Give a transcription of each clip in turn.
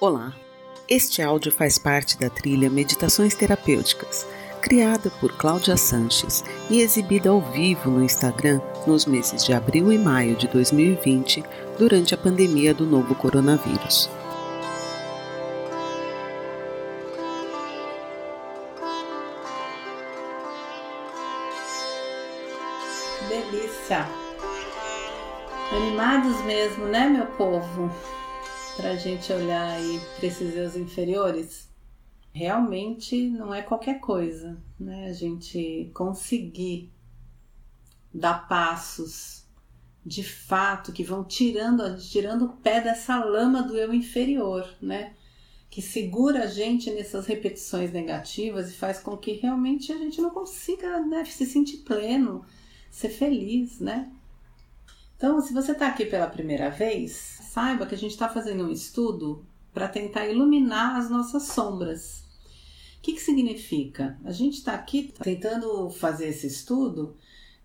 Olá, este áudio faz parte da trilha Meditações Terapêuticas, criada por Cláudia Sanches e exibida ao vivo no Instagram nos meses de abril e maio de 2020, durante a pandemia do novo coronavírus. Delícia! Animados mesmo, né, meu povo? Para a gente olhar aí para esses eus inferiores, realmente não é qualquer coisa, né? A gente conseguir dar passos de fato que vão tirando, tirando o pé dessa lama do eu inferior, né? Que segura a gente nessas repetições negativas e faz com que realmente a gente não consiga né, se sentir pleno, ser feliz, né? Então, se você está aqui pela primeira vez, saiba que a gente está fazendo um estudo para tentar iluminar as nossas sombras. O que, que significa? A gente está aqui tentando fazer esse estudo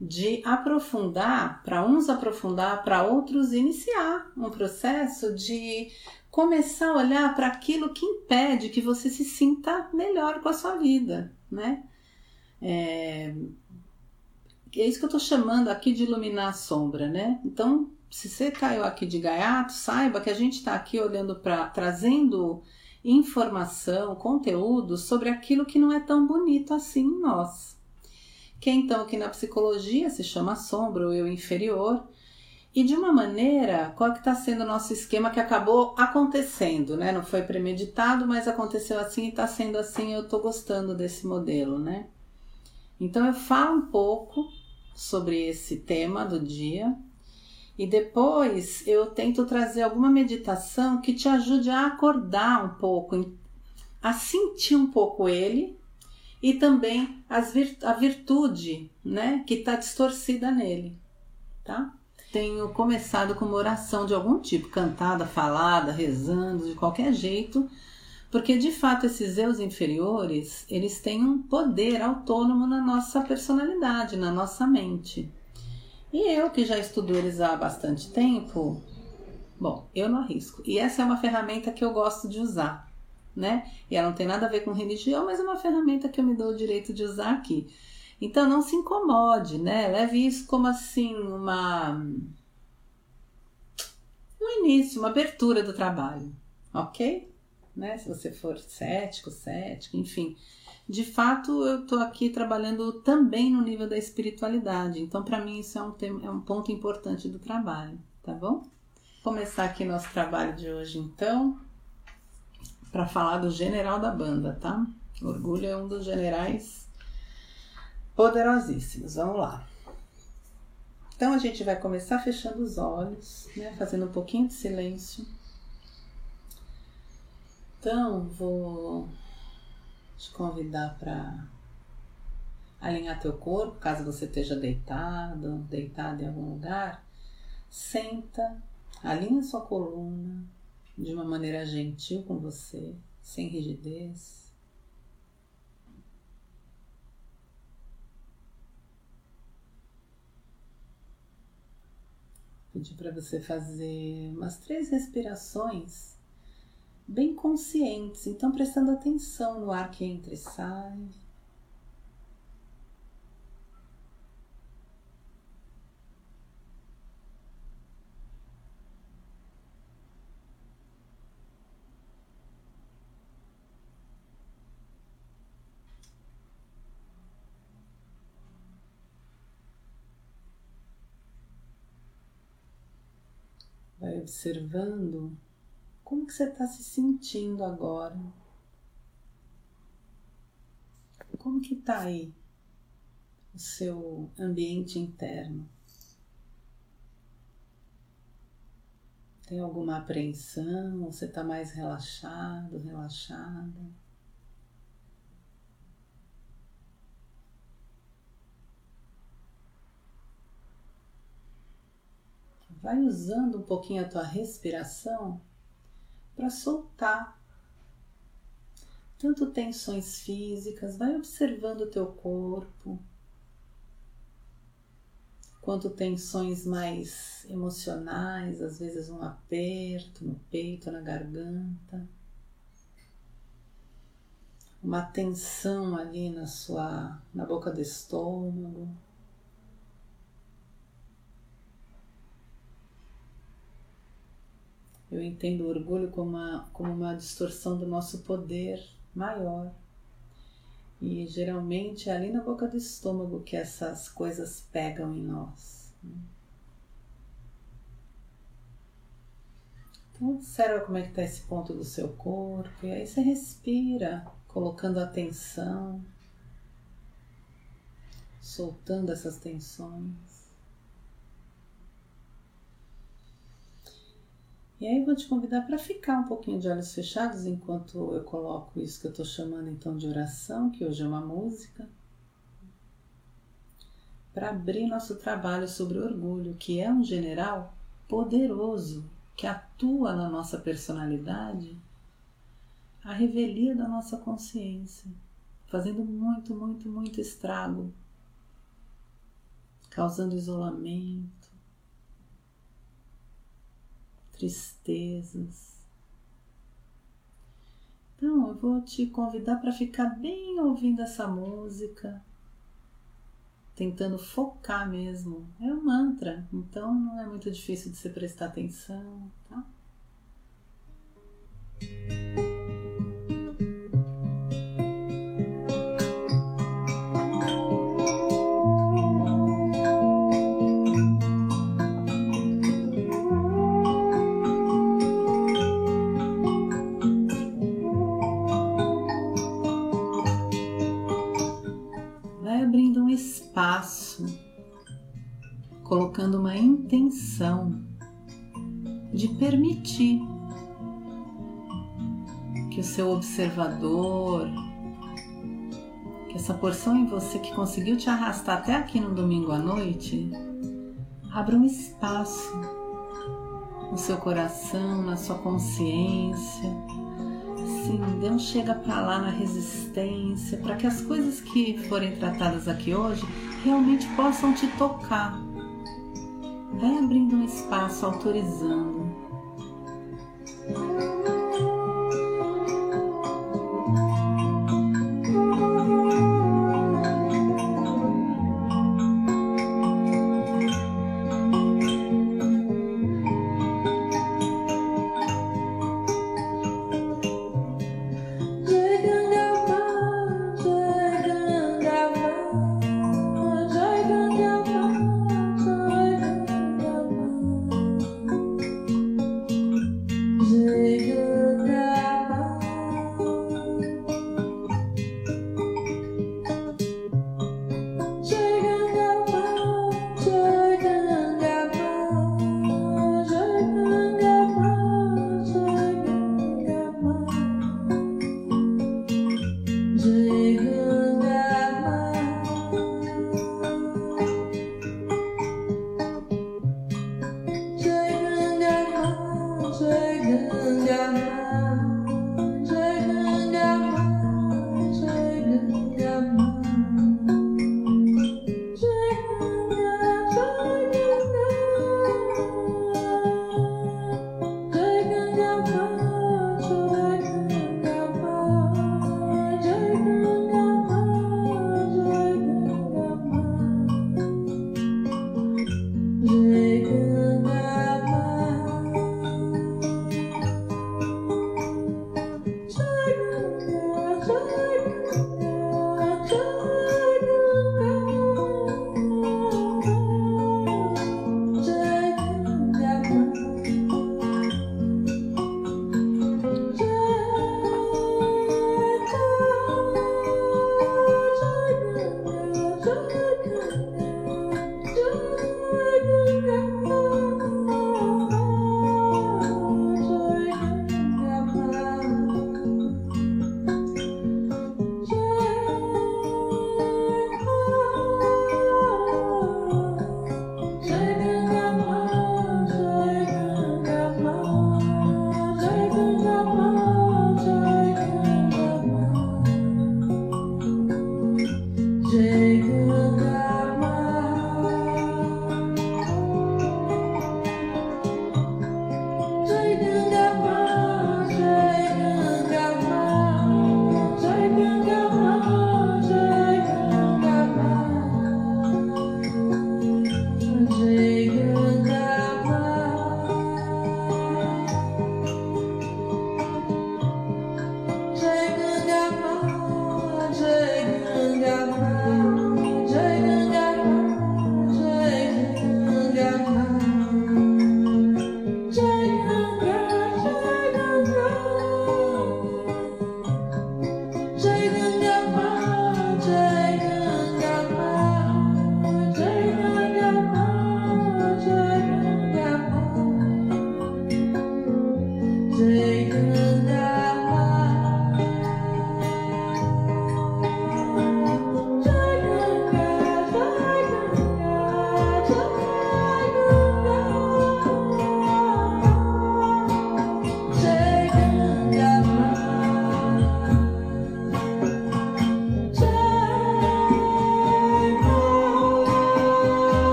de aprofundar, para uns aprofundar, para outros iniciar um processo de começar a olhar para aquilo que impede que você se sinta melhor com a sua vida, né? É, é isso que eu estou chamando aqui de iluminar a sombra, né? Então, se você caiu aqui de gaiato, saiba que a gente está aqui olhando para trazendo informação, conteúdo sobre aquilo que não é tão bonito assim em nós. Que é então que na psicologia se chama sombra ou eu inferior. E de uma maneira, qual que está sendo o nosso esquema que acabou acontecendo, né? Não foi premeditado, mas aconteceu assim e está sendo assim. Eu estou gostando desse modelo, né? Então eu falo um pouco sobre esse tema do dia e depois eu tento trazer alguma meditação que te ajude a acordar um pouco, a sentir um pouco ele e também a virtude né, que está distorcida nele. Tá? Tenho começado com uma oração de algum tipo, cantada, falada, rezando, de qualquer jeito, porque de fato esses eus inferiores eles têm um poder autônomo na nossa personalidade, na nossa mente. E eu que já estudo eles há bastante tempo, bom, eu não arrisco. E essa é uma ferramenta que eu gosto de usar, né? E ela não tem nada a ver com religião, mas é uma ferramenta que eu me dou o direito de usar aqui. Então não se incomode, né? Leve isso como assim uma um início, uma abertura do trabalho, ok? Né? Se você for cético, cético, enfim de fato eu estou aqui trabalhando também no nível da espiritualidade. Então, para mim, isso é um, tema, é um ponto importante do trabalho, tá bom? Vou começar aqui nosso trabalho de hoje, então, para falar do general da banda, tá? Orgulho é um dos generais poderosíssimos. Vamos lá. Então, a gente vai começar fechando os olhos, né? Fazendo um pouquinho de silêncio. Então, vou te convidar para alinhar teu corpo, caso você esteja deitado, deitado em algum lugar. Senta, alinha sua coluna de uma maneira gentil com você, sem rigidez. Pedir para você fazer umas três respirações bem conscientes, então prestando atenção no ar que entra e sai. Vai observando como que você está se sentindo agora? Como que está aí o seu ambiente interno? Tem alguma apreensão? Você está mais relaxado, relaxada? Vai usando um pouquinho a tua respiração para soltar. Tanto tensões físicas, vai observando o teu corpo, quanto tensões mais emocionais, às vezes um aperto no peito, na garganta, uma tensão ali na sua na boca do estômago. Eu entendo o orgulho como uma, como uma distorção do nosso poder maior. E geralmente é ali na boca do estômago que essas coisas pegam em nós. Então observa como é que está esse ponto do seu corpo e aí você respira, colocando atenção, soltando essas tensões. E aí eu vou te convidar para ficar um pouquinho de olhos fechados enquanto eu coloco isso que eu estou chamando então de oração, que hoje é uma música, para abrir nosso trabalho sobre orgulho, que é um general poderoso que atua na nossa personalidade, a revelia da nossa consciência, fazendo muito, muito, muito estrago, causando isolamento tristezas. Então, eu vou te convidar para ficar bem ouvindo essa música, tentando focar mesmo. É um mantra, então não é muito difícil de você prestar atenção, tá? Permitir que o seu observador, que essa porção em você que conseguiu te arrastar até aqui no domingo à noite, abra um espaço no seu coração, na sua consciência. Sim, Deus chega para lá na resistência, para que as coisas que forem tratadas aqui hoje realmente possam te tocar vai abrindo um espaço, autorizando.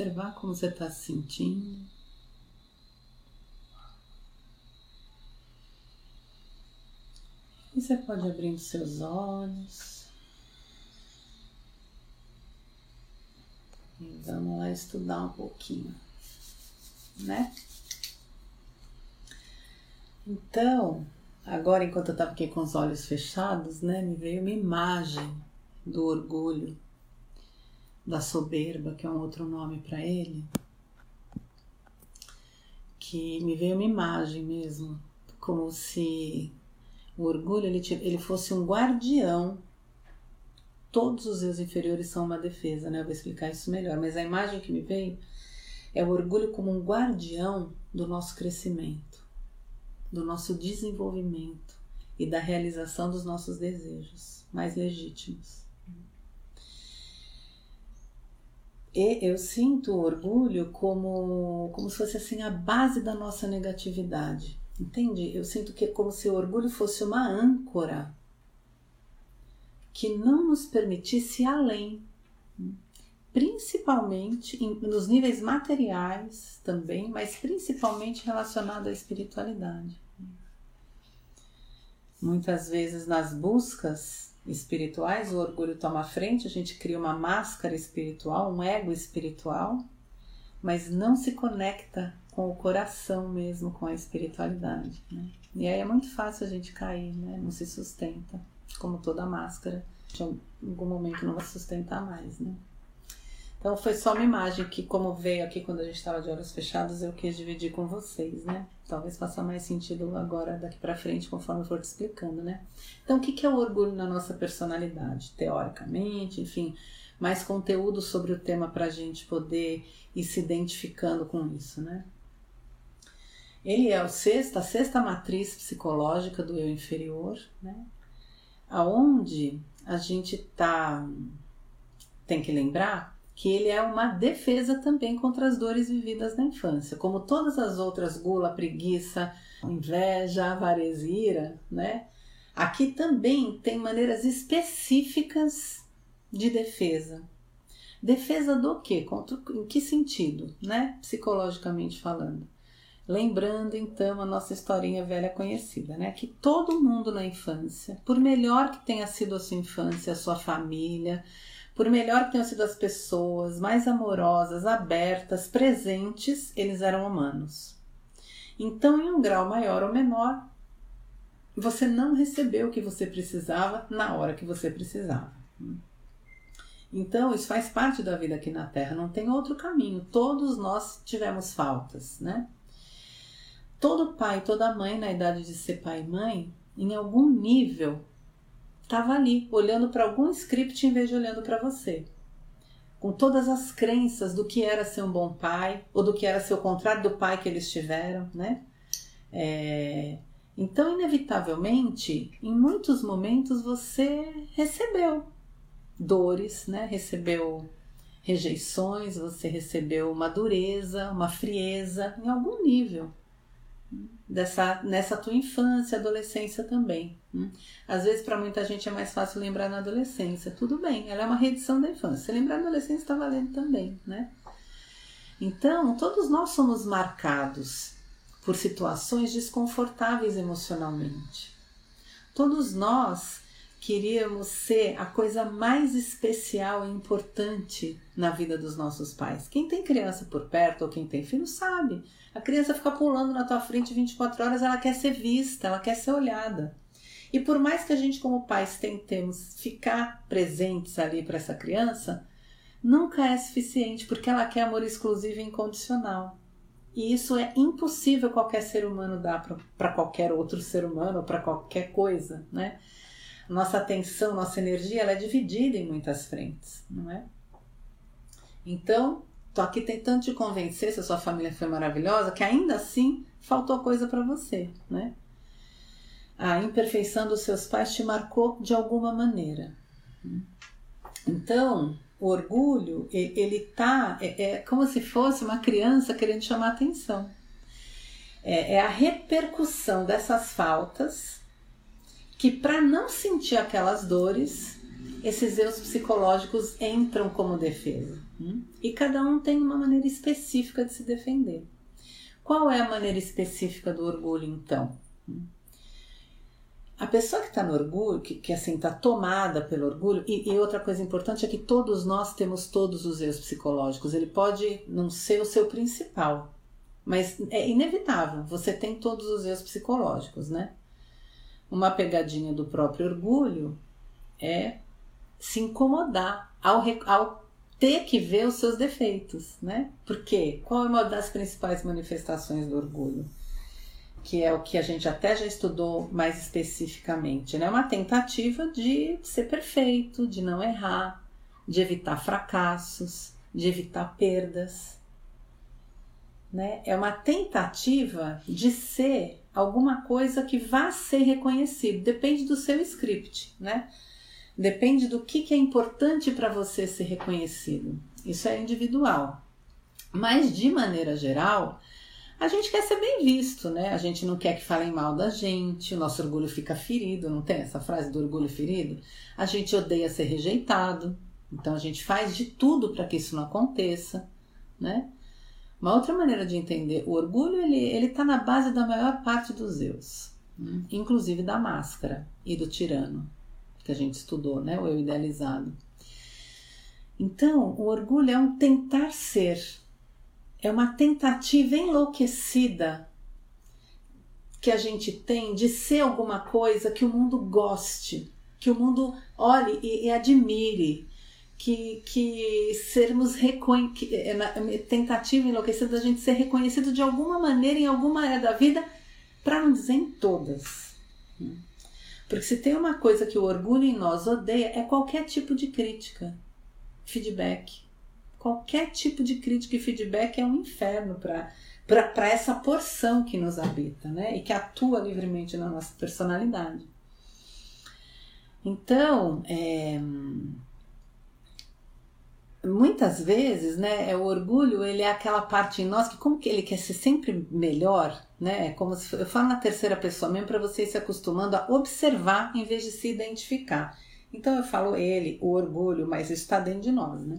Observar como você está se sentindo. E você pode abrir os seus olhos. E vamos lá estudar um pouquinho, né? Então, agora enquanto eu estava aqui com os olhos fechados, né, me veio uma imagem do orgulho, da soberba, que é um outro nome para ele, que me veio uma imagem mesmo, como se o orgulho ele, ele fosse um guardião. Todos os eus inferiores são uma defesa, né? Eu vou explicar isso melhor, mas a imagem que me veio é o orgulho como um guardião do nosso crescimento, do nosso desenvolvimento e da realização dos nossos desejos mais legítimos. E eu sinto o orgulho como, como se fosse assim a base da nossa negatividade. Entende? Eu sinto que é como se o orgulho fosse uma âncora que não nos permitisse ir além, principalmente em, nos níveis materiais também, mas principalmente relacionado à espiritualidade. Muitas vezes nas buscas espirituais, o orgulho toma frente, a gente cria uma máscara espiritual, um ego espiritual, mas não se conecta com o coração mesmo, com a espiritualidade. Né? E aí é muito fácil a gente cair, né? não se sustenta, como toda máscara, em algum momento não vai sustentar mais. Né? Então foi só uma imagem que, como veio aqui quando a gente estava de olhos fechados, eu quis dividir com vocês, né? Talvez faça mais sentido agora, daqui para frente, conforme eu for te explicando, né? Então, o que é o orgulho na nossa personalidade? Teoricamente, enfim, mais conteúdo sobre o tema para a gente poder ir se identificando com isso, né? Ele é o sexto, a sexta matriz psicológica do eu inferior, né? Aonde a gente tá tem que lembrar que ele é uma defesa também contra as dores vividas na infância, como todas as outras gula, preguiça, inveja, avareza e ira, né? Aqui também tem maneiras específicas de defesa. Defesa do quê? Contra, em que sentido, né? Psicologicamente falando. Lembrando então a nossa historinha velha conhecida, né? Que todo mundo na infância, por melhor que tenha sido a sua infância, a sua família, por melhor que tenham sido as pessoas, mais amorosas, abertas, presentes, eles eram humanos. Então, em um grau maior ou menor, você não recebeu o que você precisava na hora que você precisava. Então, isso faz parte da vida aqui na Terra, não tem outro caminho. Todos nós tivemos faltas, né? Todo pai, toda mãe na idade de ser pai e mãe, em algum nível estava ali, olhando para algum script em vez de olhando para você. Com todas as crenças do que era ser um bom pai, ou do que era ser o contrário do pai que eles tiveram, né? É... Então, inevitavelmente, em muitos momentos você recebeu dores, né? Recebeu rejeições, você recebeu uma dureza, uma frieza, em algum nível dessa nessa tua infância, adolescência também. Hum? Às vezes para muita gente é mais fácil lembrar na adolescência. Tudo bem, ela é uma reedição da infância. Se lembrar na adolescência está valendo também, né? Então, todos nós somos marcados por situações desconfortáveis emocionalmente. Todos nós queríamos ser a coisa mais especial e importante na vida dos nossos pais. Quem tem criança por perto ou quem tem filho sabe a criança fica pulando na tua frente 24 horas, ela quer ser vista, ela quer ser olhada. E por mais que a gente, como pais, tentemos ficar presentes ali para essa criança, nunca é suficiente, porque ela quer amor exclusivo e incondicional. E isso é impossível qualquer ser humano dar para qualquer outro ser humano ou para qualquer coisa, né? Nossa atenção, nossa energia, ela é dividida em muitas frentes, não é? Então, Tô aqui tentando te convencer se a sua família foi maravilhosa, que ainda assim faltou coisa para você, né? A imperfeição dos seus pais te marcou de alguma maneira. Então, o orgulho, ele tá, é, é como se fosse uma criança querendo chamar atenção. É, é a repercussão dessas faltas que, para não sentir aquelas dores, esses eus psicológicos entram como defesa. Hum? E cada um tem uma maneira específica de se defender. Qual é a maneira específica do orgulho, então? Hum? A pessoa que está no orgulho, que, que assim está tomada pelo orgulho, e, e, outra coisa importante é que todos nós temos todos os eus psicológicos. Ele pode não ser o seu principal, mas é inevitável. Você tem todos os eus psicológicos, né? Uma pegadinha do próprio orgulho é se incomodar ao, ao ter que ver os seus defeitos, né? Porque qual é uma das principais manifestações do orgulho? Que é o que a gente até já estudou mais especificamente, né? Uma tentativa de ser perfeito, de não errar, de evitar fracassos, de evitar perdas. Né? É uma tentativa de ser alguma coisa que vá ser reconhecido, depende do seu script, né? Depende do que, que é importante para você ser reconhecido. Isso é individual. Mas, de maneira geral, a gente quer ser bem visto, né? A gente não quer que falem mal da gente, o nosso orgulho fica ferido, não tem essa frase do orgulho ferido? A gente odeia ser rejeitado, então a gente faz de tudo para que isso não aconteça, né? Uma outra maneira de entender o orgulho, ele ele está na base da maior parte dos eus, né? inclusive da máscara e do tirano que a gente estudou, né? O eu idealizado. Então, o orgulho é um tentar ser, é uma tentativa enlouquecida que a gente tem de ser alguma coisa que o mundo goste, que o mundo olhe e, e admire, que, que sermos reconhecidos, é, tentativa enlouquecida da gente ser reconhecido de alguma maneira em alguma área da vida, para não dizer em todas. Porque se tem uma coisa que o orgulho em nós odeia, é qualquer tipo de crítica, feedback. Qualquer tipo de crítica e feedback é um inferno para essa porção que nos habita, né? E que atua livremente na nossa personalidade. Então, é, muitas vezes, né, é o orgulho, ele é aquela parte em nós que como que ele quer ser sempre melhor, né? É como se eu falo na terceira pessoa mesmo para você ir se acostumando a observar em vez de se identificar. Então eu falo ele, o orgulho, mas isso está dentro de nós, né?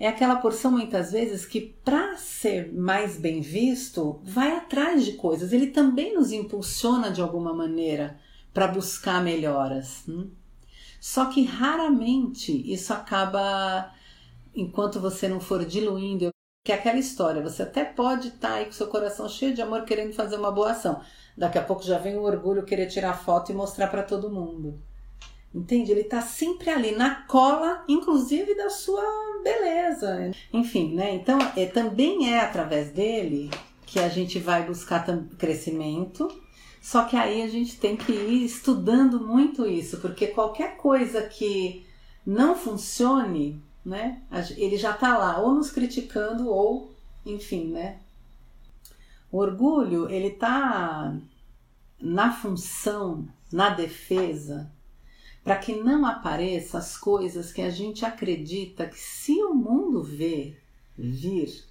É aquela porção muitas vezes que para ser mais bem visto, vai atrás de coisas. Ele também nos impulsiona de alguma maneira para buscar melhoras. Hum? Só que raramente isso acaba enquanto você não for diluindo, que é aquela história, você até pode estar tá aí com seu coração cheio de amor querendo fazer uma boa ação. Daqui a pouco já vem o orgulho querer tirar foto e mostrar para todo mundo. Entende? Ele está sempre ali na cola, inclusive da sua beleza. Enfim, né? Então, é, também é através dele que a gente vai buscar crescimento. Só que aí a gente tem que ir estudando muito isso, porque qualquer coisa que não funcione, né? Ele já está lá, ou nos criticando, ou, enfim, né? O orgulho, ele está na função, na defesa, para que não apareçam as coisas que a gente acredita que se o mundo ver, vir,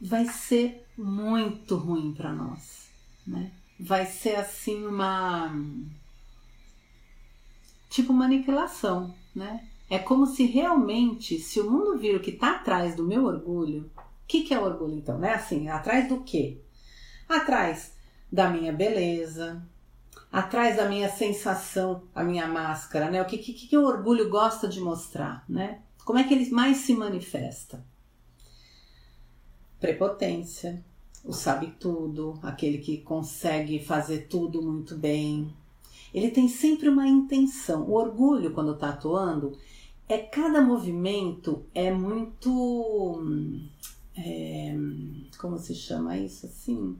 vai ser muito ruim para nós, né? Vai ser assim uma tipo uma né? É como se realmente, se o mundo vir o que está atrás do meu orgulho, o que, que é orgulho então? Né? Assim, atrás do quê? Atrás da minha beleza, atrás da minha sensação, a minha máscara, né? O que, que, que o orgulho gosta de mostrar, né? Como é que ele mais se manifesta? Prepotência, o sabe tudo, aquele que consegue fazer tudo muito bem. Ele tem sempre uma intenção. O orgulho, quando está atuando, é cada movimento é muito é, como se chama isso assim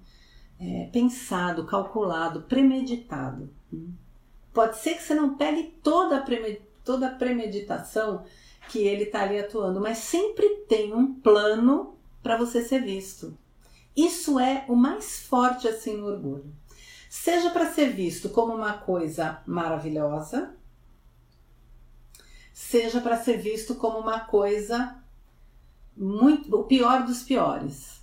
é, pensado calculado premeditado. Pode ser que você não pegue toda a, toda a premeditação que ele está ali atuando mas sempre tem um plano para você ser visto. Isso é o mais forte assim no orgulho. Seja para ser visto como uma coisa maravilhosa seja para ser visto como uma coisa muito o pior dos piores.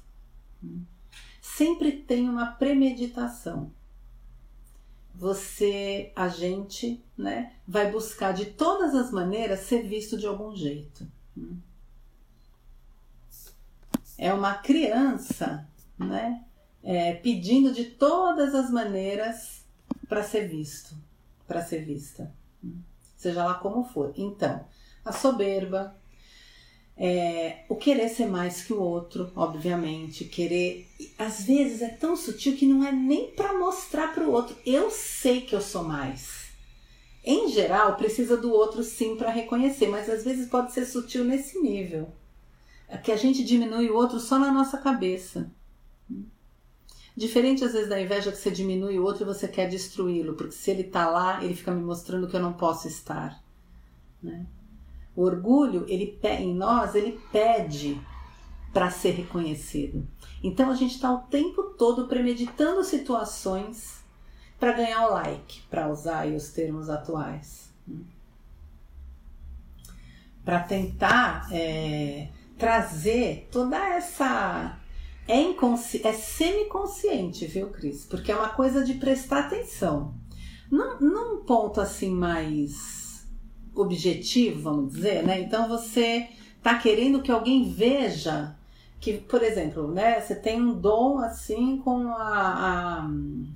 Sempre tem uma premeditação. você, a gente, né, vai buscar de todas as maneiras ser visto de algum jeito. É uma criança, né, é, pedindo de todas as maneiras para ser visto, para ser vista, seja lá como for. Então, a soberba, é, o querer ser mais que o outro, obviamente, querer. Às vezes é tão sutil que não é nem para mostrar para o outro. Eu sei que eu sou mais. Em geral, precisa do outro sim para reconhecer, mas às vezes pode ser sutil nesse nível. É que a gente diminui o outro só na nossa cabeça. Diferente às vezes da inveja que você diminui o outro e você quer destruí-lo, porque se ele está lá, ele fica me mostrando que eu não posso estar. Né? O orgulho, ele em nós, ele pede para ser reconhecido. Então a gente está o tempo todo premeditando situações para ganhar o like, para usar os termos atuais. Para tentar é, trazer toda essa. É, inconsci... é semi-consciente, viu, Cris? Porque é uma coisa de prestar atenção. Num, num ponto assim mais objetivo, vamos dizer, né? Então você tá querendo que alguém veja que, por exemplo, né, você tem um dom assim com a, a,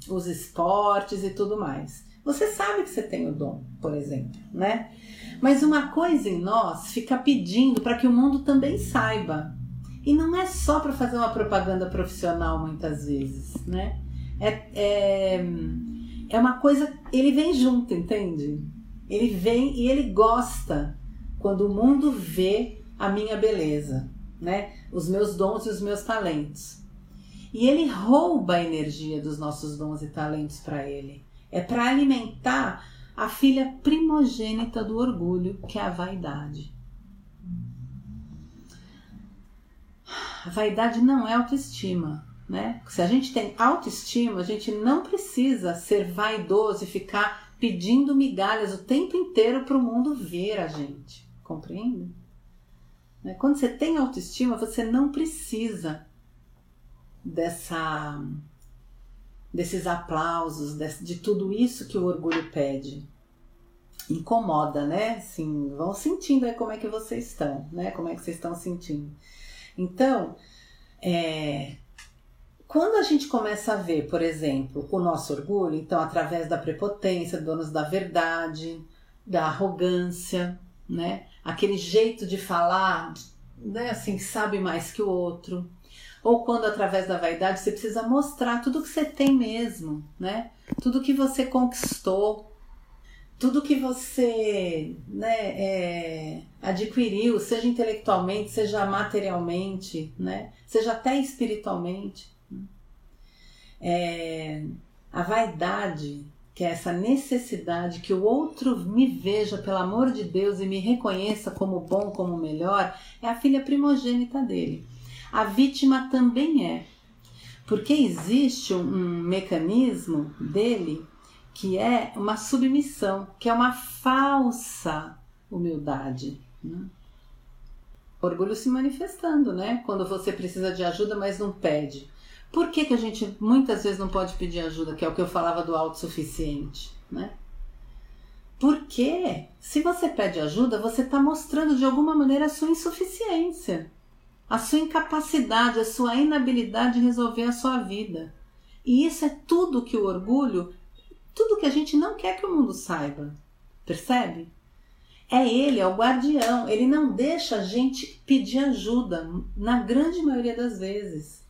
os esportes e tudo mais. Você sabe que você tem o dom, por exemplo, né? Mas uma coisa em nós fica pedindo para que o mundo também saiba. E não é só para fazer uma propaganda profissional muitas vezes, né? É, é, é uma coisa, ele vem junto, entende? Ele vem e ele gosta quando o mundo vê a minha beleza, né? Os meus dons e os meus talentos. E ele rouba a energia dos nossos dons e talentos para ele. É para alimentar a filha primogênita do orgulho, que é a vaidade. A vaidade não é autoestima, né? Se a gente tem autoestima, a gente não precisa ser vaidoso e ficar pedindo migalhas o tempo inteiro para o mundo ver a gente. Compreende? Né? Quando você tem autoestima, você não precisa dessa desses aplausos, de, tudo isso que o orgulho pede. Incomoda, né? Assim, vão sentindo aí como é que vocês estão, né? Como é que vocês estão sentindo. Então, é, quando a gente começa a ver, por exemplo, o nosso orgulho, então através da prepotência, donos da verdade, da arrogância, né? Aquele jeito de falar, né? Assim, sabe mais que o outro. Ou quando através da vaidade você precisa mostrar tudo que você tem mesmo, né? Tudo que você conquistou, tudo que você né, é, adquiriu, seja intelectualmente, seja materialmente, né? Seja até espiritualmente. É, a vaidade, que é essa necessidade que o outro me veja, pelo amor de Deus, e me reconheça como bom, como melhor, é a filha primogênita dele. A vítima também é, porque existe um, um mecanismo dele que é uma submissão, que é uma falsa humildade. Né? Orgulho se manifestando, né? Quando você precisa de ajuda, mas não pede. Por que, que a gente muitas vezes não pode pedir ajuda, que é o que eu falava do autossuficiente, né? Porque se você pede ajuda, você está mostrando de alguma maneira a sua insuficiência, a sua incapacidade, a sua inabilidade de resolver a sua vida. E isso é tudo que o orgulho, tudo que a gente não quer que o mundo saiba. Percebe? É ele, é o guardião. Ele não deixa a gente pedir ajuda, na grande maioria das vezes.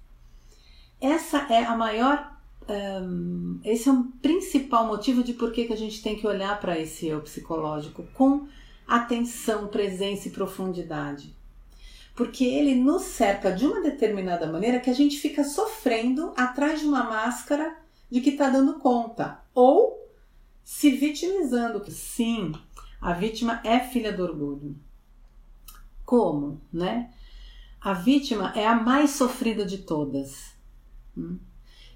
Essa é a maior. Um, esse é o principal motivo de por que a gente tem que olhar para esse eu psicológico com atenção, presença e profundidade. Porque ele nos cerca de uma determinada maneira que a gente fica sofrendo atrás de uma máscara de que está dando conta. Ou se vitimizando. Sim, a vítima é filha do orgulho. Como, né? A vítima é a mais sofrida de todas. Hum.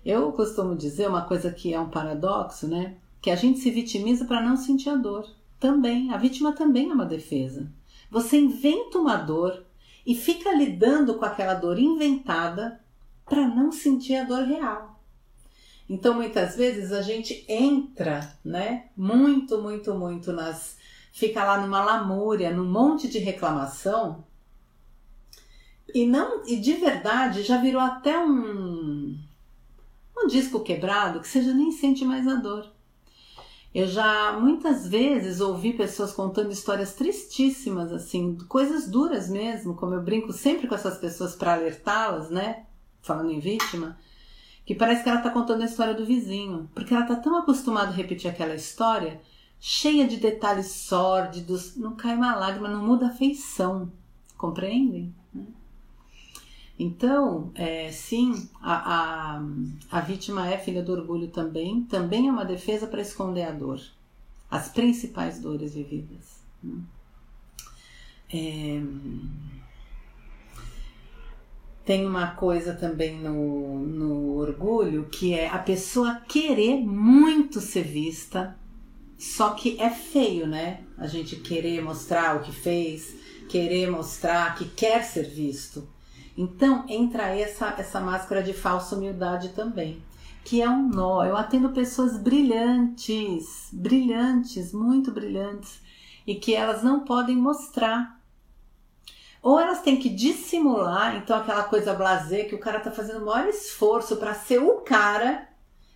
Eu costumo dizer uma coisa que é um paradoxo, né? Que a gente se vitimiza para não sentir a dor. Também, a vítima também é uma defesa. Você inventa uma dor e fica lidando com aquela dor inventada para não sentir a dor real. Então, muitas vezes a gente entra, né, muito, muito, muito nas. fica lá numa lamúria, num monte de reclamação. E não, e de verdade já virou até um um disco quebrado que você já nem sente mais a dor. Eu já muitas vezes ouvi pessoas contando histórias tristíssimas, assim, coisas duras mesmo, como eu brinco sempre com essas pessoas para alertá-las, né? Falando em vítima, que parece que ela está contando a história do vizinho, porque ela está tão acostumada a repetir aquela história, cheia de detalhes sórdidos, não cai uma lágrima, não muda a feição, compreendem? Então, é, sim, a, a, a vítima é filha do orgulho também, também é uma defesa para esconder a dor, as principais dores vividas. Né? É, tem uma coisa também no, no orgulho que é a pessoa querer muito ser vista, só que é feio, né? A gente querer mostrar o que fez, querer mostrar que quer ser visto. Então entra essa, essa máscara de falsa humildade também, que é um nó. Eu atendo pessoas brilhantes, brilhantes, muito brilhantes, e que elas não podem mostrar. Ou elas têm que dissimular, então aquela coisa blazer que o cara tá fazendo o maior esforço para ser o cara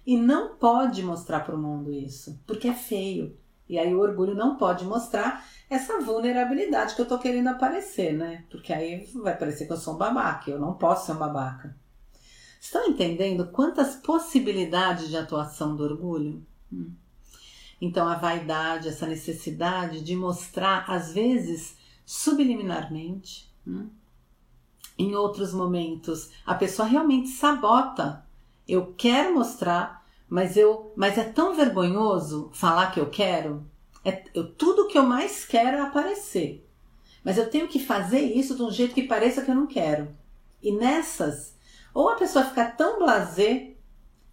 e não pode mostrar para o mundo isso, porque é feio. E aí o orgulho não pode mostrar essa vulnerabilidade que eu tô querendo aparecer, né? Porque aí vai parecer que eu sou um babaca, eu não posso ser um babaca. Estão entendendo quantas possibilidades de atuação do orgulho? Hum. Então a vaidade, essa necessidade de mostrar, às vezes subliminarmente, hum. em outros momentos a pessoa realmente sabota. Eu quero mostrar, mas eu, mas é tão vergonhoso falar que eu quero é, eu, tudo que eu mais quero é aparecer. Mas eu tenho que fazer isso de um jeito que pareça que eu não quero. E nessas, ou a pessoa fica tão blasé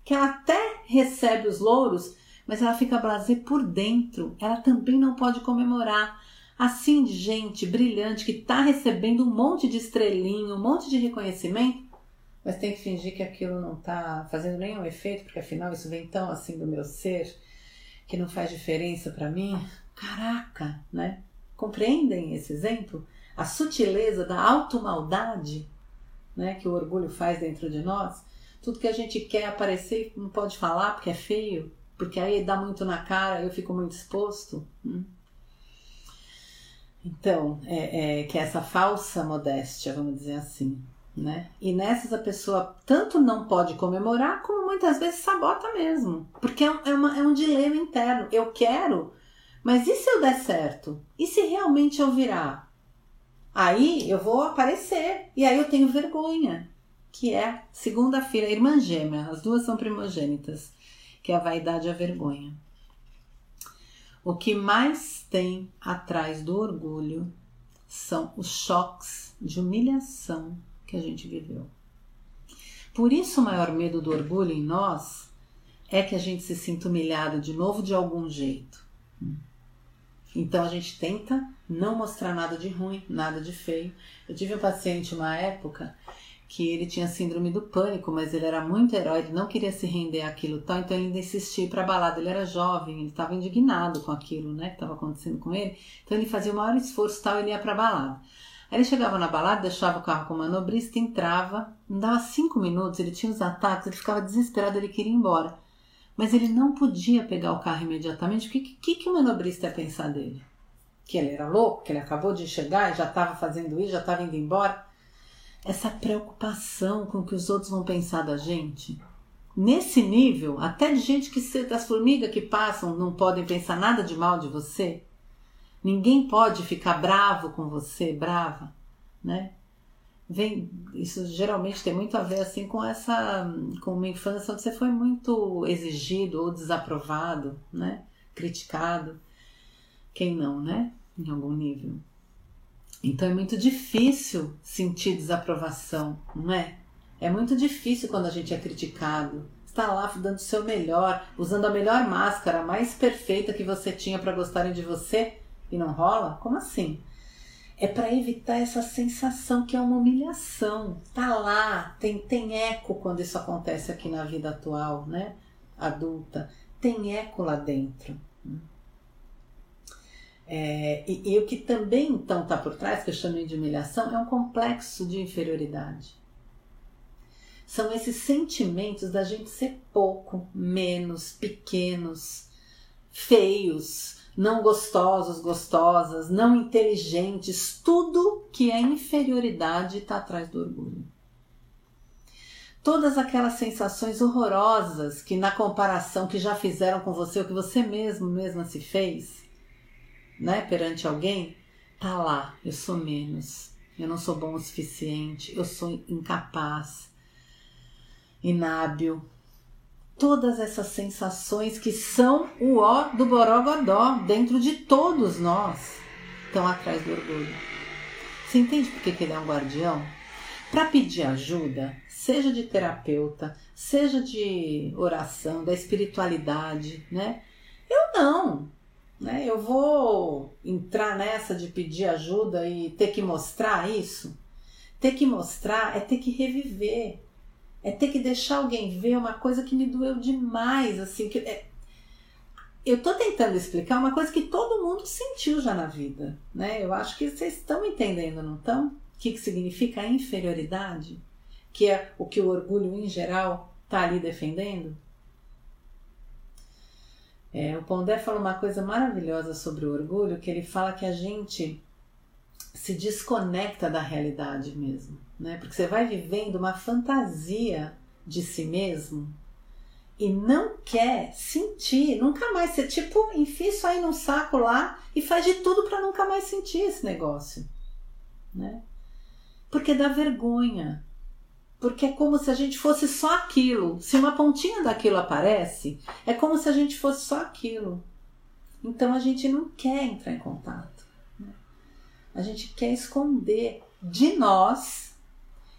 que ela até recebe os louros, mas ela fica blasé por dentro. Ela também não pode comemorar. Assim de gente brilhante que está recebendo um monte de estrelinho, um monte de reconhecimento, mas tem que fingir que aquilo não está fazendo nenhum efeito, porque afinal isso vem tão assim do meu ser que não faz diferença para mim? Caraca, né? Compreendem esse exemplo? A sutileza da automaldade né, que o orgulho faz dentro de nós? Tudo que a gente quer aparecer não pode falar porque é feio, porque aí dá muito na cara, eu fico muito exposto. Hum? Então, é, é, que é essa falsa modéstia, vamos dizer assim né? E nessas a pessoa tanto não pode comemorar, como muitas vezes sabota mesmo. Porque é, é, uma, é um dilema interno. Eu quero, mas e se eu der certo? E se realmente eu virar? Aí eu vou aparecer. E aí eu tenho vergonha. Que é segunda-feira, irmã gêmea. As duas são primogênitas. Que é a vaidade e a vergonha. O que mais tem atrás do orgulho são os choques de humilhação que a gente viveu. Por isso, o maior medo do orgulho em nós é que a gente se sinta humilhado de novo de algum jeito. Então a gente tenta não mostrar nada de ruim, nada de feio. Eu tive um paciente uma época que ele tinha síndrome do pânico, mas ele era muito herói, ele não queria se render àquilo tal, então ele ainda insistia para balada. Ele era jovem, ele estava indignado com aquilo, né, que estava acontecendo com ele. Então ele fazia o maior esforço tal, ele ia para balada. Aí ele chegava na balada, deixava o carro com o manobrista, entrava, não dava cinco minutos, ele tinha os ataques, ele ficava desesperado, ele queria ir embora. Mas ele não podia pegar o carro imediatamente, o que, que, que o manobrista ia pensar dele? Que ele era louco, que ele acabou de chegar e já estava fazendo isso, já estava indo embora. Essa preocupação com o que os outros vão pensar da gente. Nesse nível, até de gente que das formigas que passam não podem pensar nada de mal de você. Ninguém pode ficar bravo com você, brava, né? Vem, isso geralmente tem muito a ver assim com essa com uma infância onde você foi muito exigido ou desaprovado, né? Criticado. Quem não, né? Em algum nível. Então é muito difícil sentir desaprovação, não é? É muito difícil quando a gente é criticado. Está lá dando o seu melhor, usando a melhor máscara, a mais perfeita que você tinha para gostarem de você, e não rola? Como assim? É para evitar essa sensação que é uma humilhação. Tá lá, tem, tem eco quando isso acontece aqui na vida atual, né? adulta, tem eco lá dentro. É, e, e, o que também então está por trás, que eu chamei de humilhação, é um complexo de inferioridade. São esses sentimentos da gente ser pouco, menos, pequenos, feios, não gostosos, gostosas, não inteligentes, tudo que é inferioridade está atrás do orgulho. Todas aquelas sensações horrorosas que na comparação que já fizeram com você, o que você mesmo mesma se fez, né, perante alguém, tá lá, eu sou menos, eu não sou bom o suficiente, eu sou incapaz, inábil. Todas essas sensações que são o ó do borogodó dentro de todos nós estão atrás do orgulho. Você entende por que ele é um guardião? Para pedir ajuda, seja de terapeuta, seja de oração, da espiritualidade, né? Eu não. Né? Eu vou entrar nessa de pedir ajuda e ter que mostrar isso? Ter que mostrar é ter que reviver, é ter que deixar alguém ver uma coisa que me doeu demais, assim, que é... eu tô tentando explicar uma coisa que todo mundo sentiu já na vida, né? Eu acho que vocês estão entendendo, não estão? O que, que significa a inferioridade? Que é o que o orgulho em geral tá ali defendendo? É, o Pondé fala uma coisa maravilhosa sobre o orgulho, que ele fala que a gente se desconecta da realidade mesmo, né? Porque você vai vivendo uma fantasia de si mesmo e não quer sentir, nunca mais. Você tipo enfia isso aí num saco lá e faz de tudo para nunca mais sentir esse negócio, né? Porque dá vergonha, porque é como se a gente fosse só aquilo. Se uma pontinha daquilo aparece, é como se a gente fosse só aquilo. Então a gente não quer entrar em contato. Né? A gente quer esconder de nós.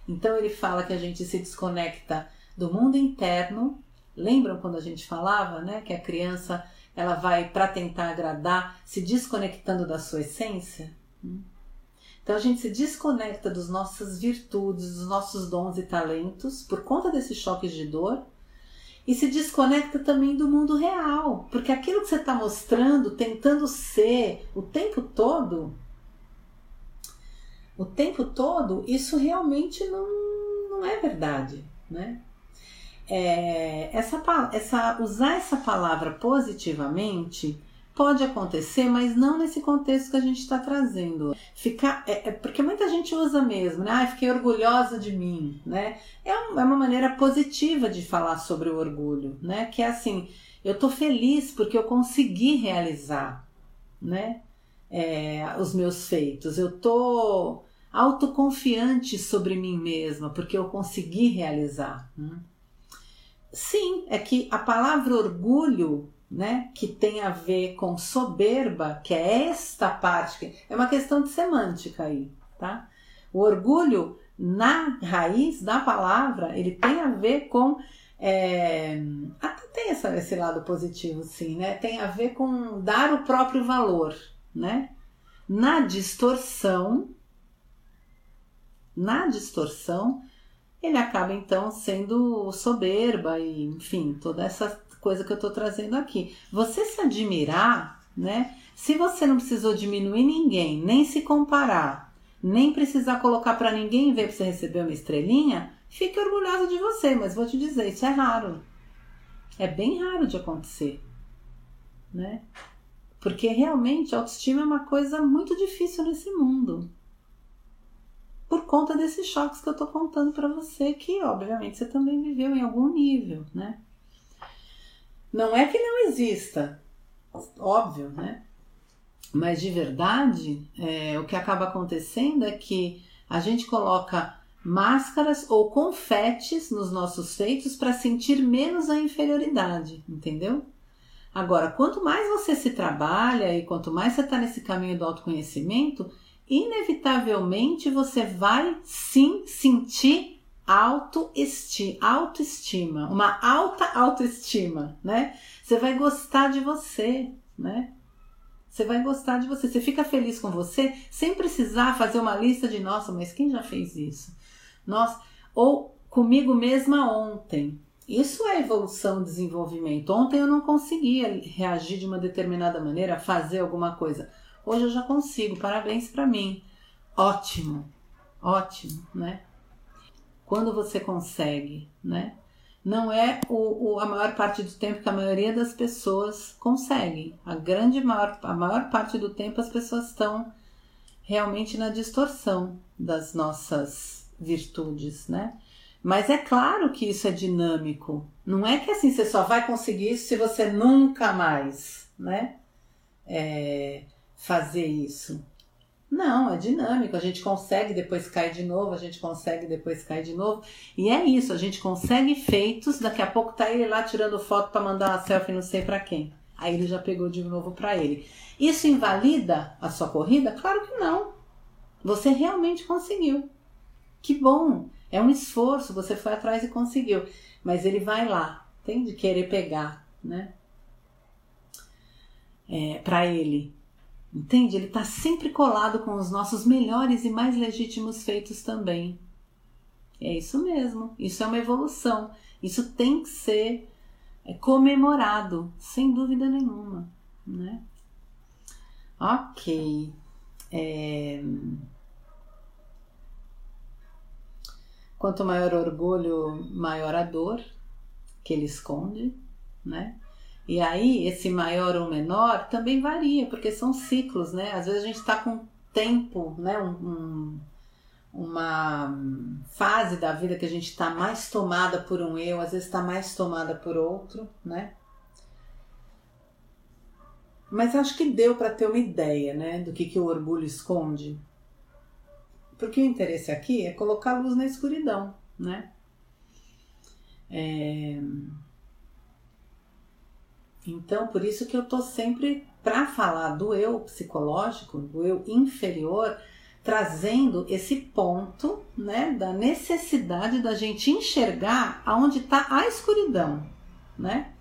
Então ele fala que a gente se desconecta do mundo interno. Lembram quando a gente falava, né, que a criança ela vai para tentar agradar, se desconectando da sua essência? Hum. Então a gente se desconecta das nossas virtudes, dos nossos dons e talentos por conta desses choques de dor e se desconecta também do mundo real, porque aquilo que você está mostrando, tentando ser o tempo todo, o tempo todo, isso realmente não, não é verdade, né? É, essa, essa, usar essa palavra positivamente Pode acontecer, mas não nesse contexto que a gente está trazendo. Ficar, é, é, porque muita gente usa mesmo, né? Ah, fiquei orgulhosa de mim, né? É, um, é uma maneira positiva de falar sobre o orgulho, né? Que é assim, eu tô feliz porque eu consegui realizar, né? É, os meus feitos. Eu tô autoconfiante sobre mim mesma porque eu consegui realizar. Né? Sim, é que a palavra orgulho né, que tem a ver com soberba, que é esta parte, é uma questão de semântica aí, tá? O orgulho, na raiz da palavra, ele tem a ver com. É, até tem essa, esse lado positivo, sim, né? Tem a ver com dar o próprio valor, né? Na distorção, na distorção, ele acaba então sendo soberba e, enfim, toda essa coisa que eu estou trazendo aqui. Você se admirar, né? Se você não precisou diminuir ninguém, nem se comparar, nem precisar colocar para ninguém ver para você receber uma estrelinha, fique orgulhosa de você, mas vou te dizer, isso é raro. É bem raro de acontecer, né? Porque realmente a autoestima é uma coisa muito difícil nesse mundo. Por conta desses choques que eu tô contando para você, que obviamente você também viveu em algum nível, né? Não é que não exista, óbvio, né? Mas de verdade, é, o que acaba acontecendo é que a gente coloca máscaras ou confetes nos nossos feitos para sentir menos a inferioridade, entendeu? Agora, quanto mais você se trabalha e quanto mais você está nesse caminho do autoconhecimento, inevitavelmente você vai sim sentir autoestima, autoestima, uma alta autoestima, né? Você vai gostar de você, né? Você vai gostar de você. Você fica feliz com você sem precisar fazer uma lista de nossa, mas quem já fez isso? Nossa, ou comigo mesma ontem. Isso é evolução, desenvolvimento. Ontem eu não conseguia reagir de uma determinada maneira, fazer alguma coisa. Hoje eu já consigo. Parabéns para mim. Ótimo, ótimo, né? Quando você consegue, né? Não é o, o, a maior parte do tempo que a maioria das pessoas consegue. A grande maior, a maior parte do tempo as pessoas estão realmente na distorção das nossas virtudes, né? Mas é claro que isso é dinâmico. Não é que assim você só vai conseguir isso se você nunca mais, né? É, fazer isso. Não, é dinâmico. A gente consegue, depois cai de novo, a gente consegue, depois cai de novo. E é isso, a gente consegue feitos. Daqui a pouco tá ele lá tirando foto para mandar uma selfie não sei para quem. Aí ele já pegou de novo para ele. Isso invalida a sua corrida? Claro que não. Você realmente conseguiu. Que bom. É um esforço, você foi atrás e conseguiu. Mas ele vai lá, tem de querer pegar, né? É, para ele. Entende? Ele está sempre colado com os nossos melhores e mais legítimos feitos também. É isso mesmo. Isso é uma evolução. Isso tem que ser é, comemorado, sem dúvida nenhuma, né? Ok. É... Quanto maior orgulho, maior a dor que ele esconde, né? E aí, esse maior ou menor também varia, porque são ciclos, né? Às vezes a gente está com tempo, né? Um, um, uma fase da vida que a gente está mais tomada por um eu, às vezes está mais tomada por outro, né? Mas acho que deu para ter uma ideia, né, do que, que o orgulho esconde. Porque o interesse aqui é colocar luz na escuridão, né? É... Então, por isso que eu tô sempre para falar do eu psicológico, do eu inferior, trazendo esse ponto, né, da necessidade da gente enxergar aonde está a escuridão, né?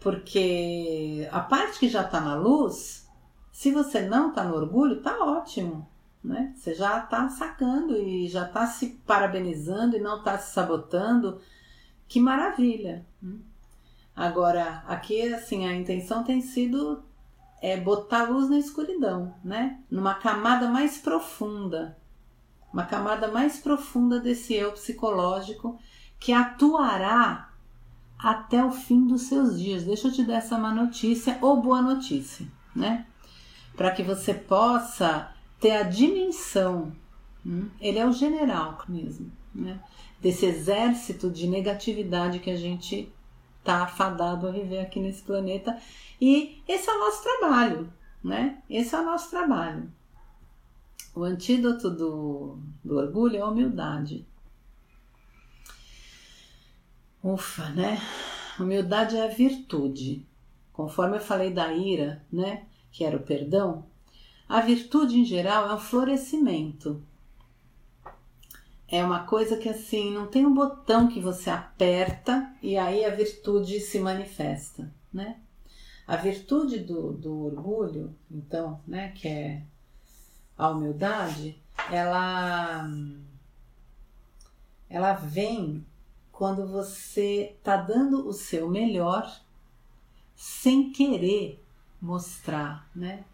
Porque a parte que já está na luz, se você não está no orgulho, tá ótimo né? Você já está sacando e já está se parabenizando e não está se sabotando. Que maravilha! Hum. Agora, aqui assim, a intenção tem sido é botar luz na escuridão, né? Numa camada mais profunda, uma camada mais profunda desse eu psicológico que atuará até o fim dos seus dias. Deixa eu te dar essa má notícia ou boa notícia, né? Para que você possa ter a dimensão, hum, ele é o general mesmo, né? desse exército de negatividade que a gente está afadado a viver aqui nesse planeta. E esse é o nosso trabalho, né? Esse é o nosso trabalho. O antídoto do, do orgulho é a humildade. Ufa, né? Humildade é a virtude. Conforme eu falei da ira, né? Que era o perdão, a virtude em geral é um florescimento. É uma coisa que assim, não tem um botão que você aperta e aí a virtude se manifesta, né? A virtude do, do orgulho, então, né, que é a humildade, ela ela vem quando você está dando o seu melhor sem querer mostrar, né?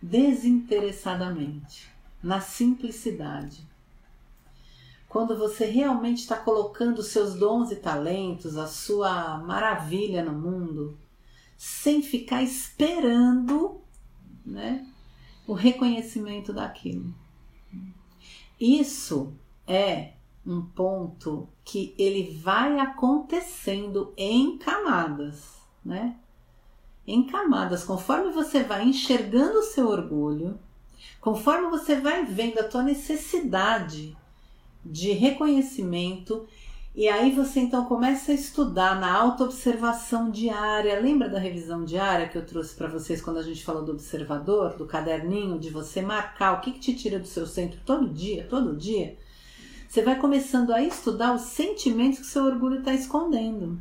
desinteressadamente, na simplicidade. Quando você realmente está colocando seus dons e talentos, a sua maravilha no mundo, sem ficar esperando né, o reconhecimento daquilo. Isso é um ponto que ele vai acontecendo em camadas, né? em camadas, conforme você vai enxergando o seu orgulho, conforme você vai vendo a tua necessidade de reconhecimento, e aí você então começa a estudar na autoobservação diária. Lembra da revisão diária que eu trouxe para vocês quando a gente falou do observador, do caderninho, de você marcar o que, que te tira do seu centro todo dia, todo dia? Você vai começando a estudar os sentimentos que seu orgulho está escondendo.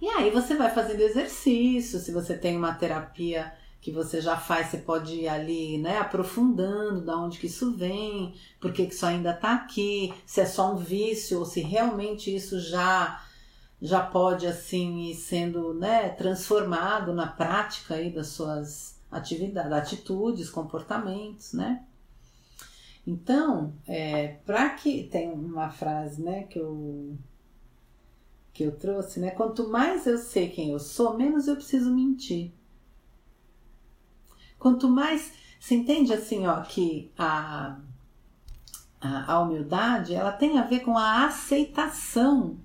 E aí você vai fazendo exercício, se você tem uma terapia que você já faz, você pode ir ali, né, aprofundando da onde que isso vem, por que isso ainda está aqui, se é só um vício ou se realmente isso já já pode assim ir sendo né, transformado na prática aí das suas atividades, atitudes, comportamentos, né? Então, é, para que tem uma frase, né, que eu que eu trouxe, né? Quanto mais eu sei quem eu sou, menos eu preciso mentir. Quanto mais, você entende assim, ó, que a a, a humildade, ela tem a ver com a aceitação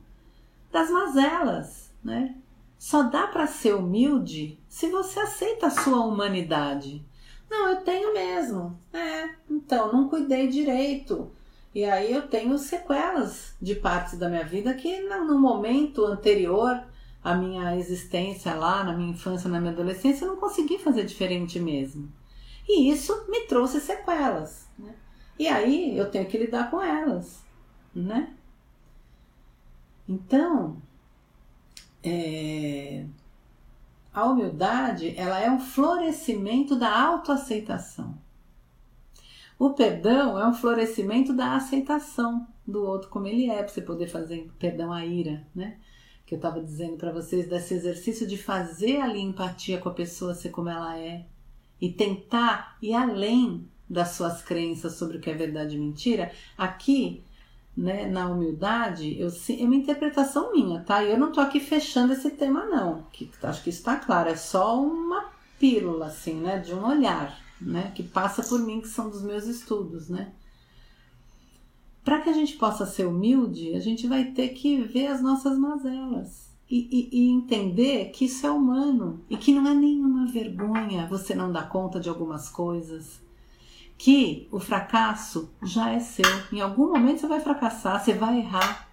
das mazelas, né? Só dá para ser humilde se você aceita a sua humanidade. Não, eu tenho mesmo. É, então, não cuidei direito. E aí eu tenho sequelas de partes da minha vida que no momento anterior à minha existência lá, na minha infância, na minha adolescência, eu não consegui fazer diferente mesmo. E isso me trouxe sequelas. Né? E aí eu tenho que lidar com elas, né? Então, é, a humildade ela é um florescimento da autoaceitação. O perdão é um florescimento da aceitação do outro como ele é, para você poder fazer perdão à ira, né? Que eu estava dizendo para vocês desse exercício de fazer ali empatia com a pessoa ser como ela é e tentar ir além das suas crenças sobre o que é verdade e mentira, aqui, né, na humildade, eu, é uma interpretação minha, tá? Eu não tô aqui fechando esse tema, não. Que, acho que isso está claro, é só uma pílula, assim, né, de um olhar, né, que passa por mim, que são dos meus estudos, né? Para que a gente possa ser humilde, a gente vai ter que ver as nossas mazelas. E, e, e, entender que isso é humano e que não é nenhuma vergonha você não dar conta de algumas coisas, que o fracasso já é seu. Em algum momento você vai fracassar, você vai errar.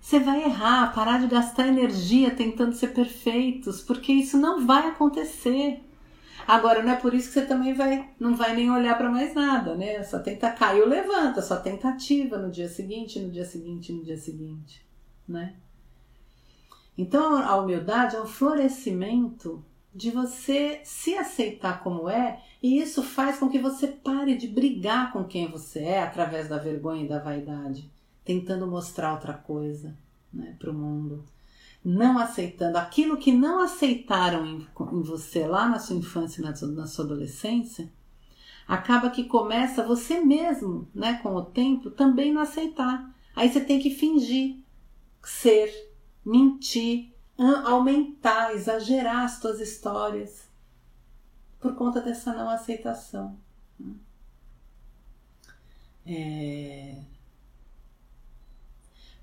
Você vai errar, parar de gastar energia tentando ser perfeitos, porque isso não vai acontecer. Agora, não é por isso que você também vai, não vai nem olhar para mais nada, né? Só tenta cair ou levanta, só tentativa no dia seguinte, no dia seguinte, no dia seguinte, né? Então, a humildade é um florescimento de você se aceitar como é, e isso faz com que você pare de brigar com quem você é através da vergonha e da vaidade, tentando mostrar outra coisa né, para o mundo. Não aceitando aquilo que não aceitaram em, em, você lá na sua infância na sua, na sua adolescência, acaba que começa você mesmo, né, com o tempo, também não aceitar. Aí você tem que fingir ser, mentir, aumentar, exagerar as tuas histórias por conta dessa não aceitação. É...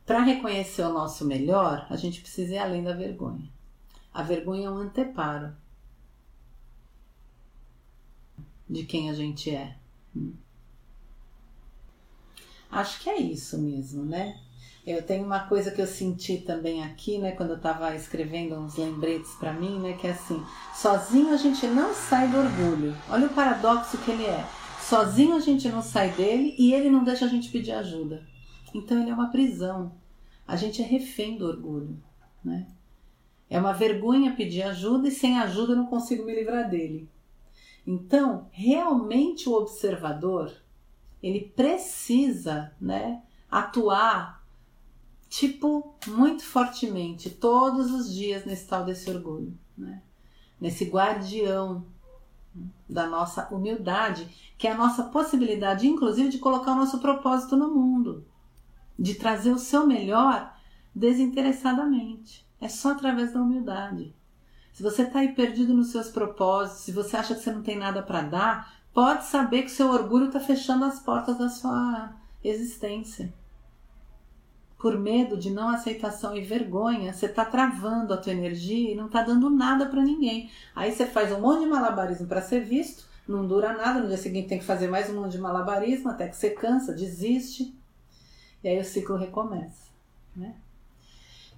Para reconhecer o nosso melhor, a gente precisa ir além da vergonha. A vergonha é um anteparo de quem a gente é. Acho que é isso mesmo, né? Eu tenho uma coisa que eu senti também aqui, né, quando eu estava escrevendo uns lembretes para mim, né, que é assim: sozinho a gente não sai do orgulho. Olha o paradoxo que ele é. Sozinho a gente não sai dele e ele não deixa a gente pedir ajuda. Então ele é uma prisão. A gente é refém do orgulho, né? É uma vergonha pedir ajuda e sem ajuda eu não consigo me livrar dele. Então, realmente o observador, ele precisa, né, atuar tipo, muito fortemente, todos os dias nesse tal desse orgulho, né? nesse guardião da nossa humildade, que é a nossa possibilidade, inclusive, de colocar o nosso propósito no mundo, de trazer o seu melhor desinteressadamente. É só através da humildade. Se você está aí perdido nos seus propósitos, se você acha que você não tem nada para dar, pode saber que o seu orgulho está fechando as portas da sua existência por medo de não aceitação e vergonha, você está travando a tua energia e não está dando nada para ninguém. Aí você faz um monte de malabarismo para ser visto, não dura nada, no dia seguinte tem que fazer mais um monte de malabarismo até que você cansa, desiste. E aí o ciclo recomeça, né?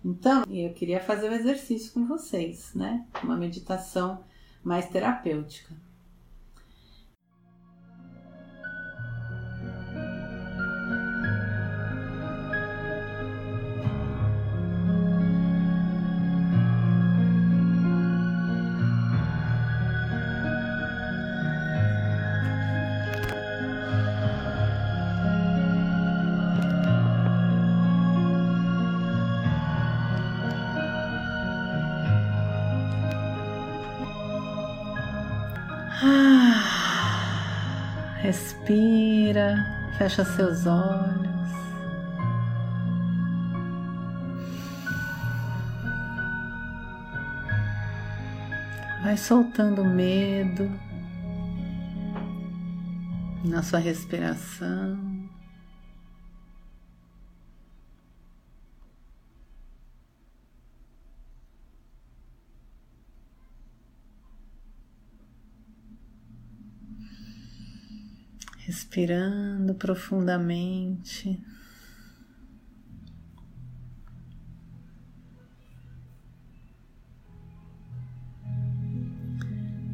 Então, eu queria fazer um exercício com vocês, né? Uma meditação mais terapêutica. Respira, fecha seus olhos. Vai soltando medo na sua respiração. Respirando profundamente.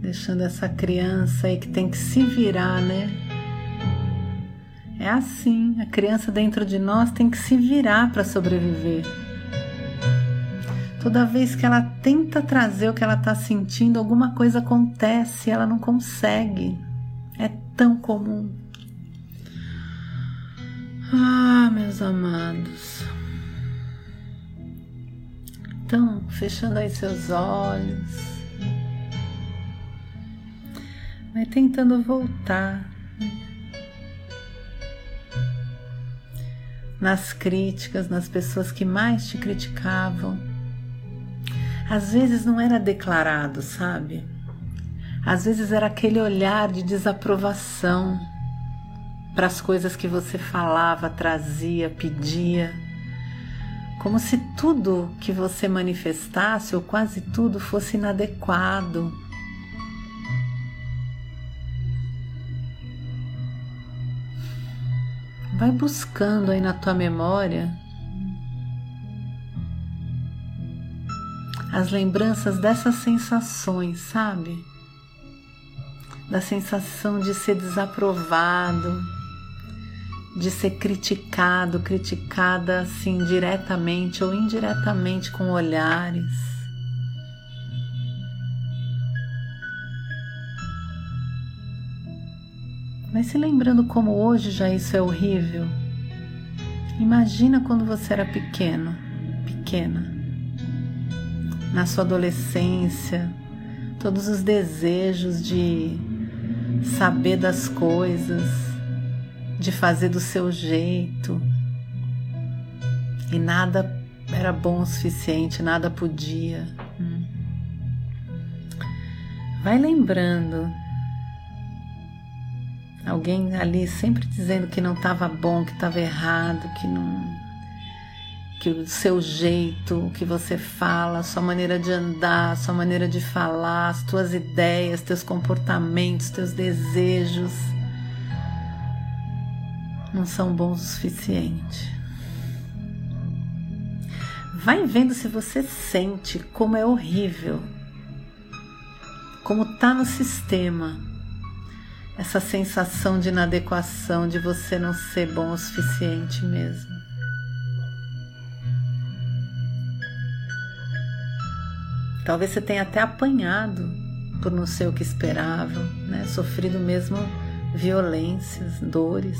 Deixando essa criança aí que tem que se virar, né? É assim, a criança dentro de nós tem que se virar para sobreviver. Toda vez que ela tenta trazer o que ela está sentindo, alguma coisa acontece, ela não consegue. É tão comum. Ah, meus amados. Então, fechando aí seus olhos. Vai tentando voltar nas críticas, nas pessoas que mais te criticavam. Às vezes não era declarado, sabe? Às vezes era aquele olhar de desaprovação para as coisas que você falava, trazia, pedia. Como se tudo que você manifestasse, ou quase tudo, fosse inadequado Vai buscando aí na tua memória as lembranças dessas sensações, sabe? Da sensação de ser desaprovado, de ser criticado, criticada assim diretamente ou indiretamente com olhares. Vai se lembrando como hoje já isso é horrível. Imagina quando você era pequeno, pequena. Na sua adolescência, todos os desejos de saber das coisas, de fazer do seu jeito. E nada era bom o suficiente, nada podia. Hum. Vai lembrando Alguém ali sempre dizendo que não estava bom, que estava errado, que não que o seu jeito, o que você fala, a sua maneira de andar, a sua maneira de falar, as tuas ideias, teus comportamentos, teus desejos não são bons o suficiente. Vai vendo se você sente como é horrível, como tá no sistema essa sensação de inadequação, de você não ser bom o suficiente mesmo. Talvez você tenha até apanhado por não ser o que esperava, né? sofrido mesmo violências, dores.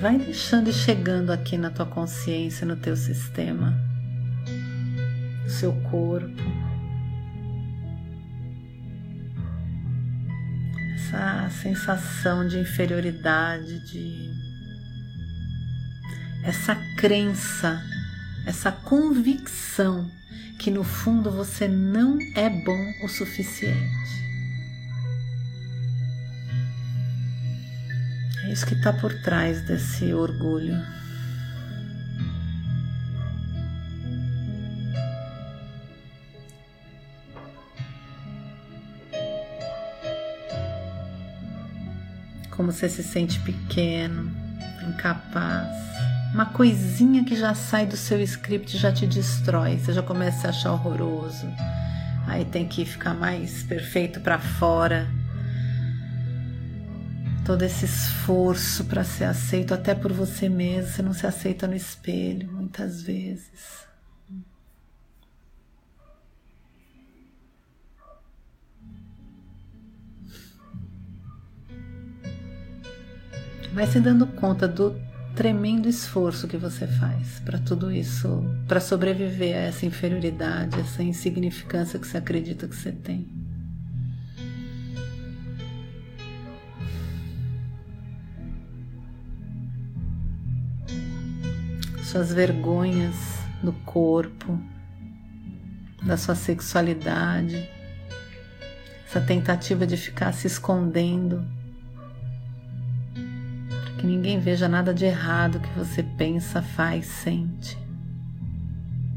Vai deixando e chegando aqui na tua consciência, no teu sistema seu corpo. Essa sensação de inferioridade, de essa crença, essa convicção que no fundo você não é bom o suficiente. Isso que está por trás desse orgulho. como você se sente pequeno, incapaz. Uma coisinha que já sai do seu script já te destrói, você já começa a achar horroroso. Aí tem que ficar mais perfeito para fora. Todo esse esforço para ser aceito até por você mesmo, você não se aceita no espelho muitas vezes. vai se dando conta do tremendo esforço que você faz para tudo isso, para sobreviver a essa inferioridade, essa insignificância que você acredita que você tem. Suas vergonhas do corpo, da sua sexualidade, essa tentativa de ficar se escondendo que ninguém veja nada de errado que você pensa, faz, sente.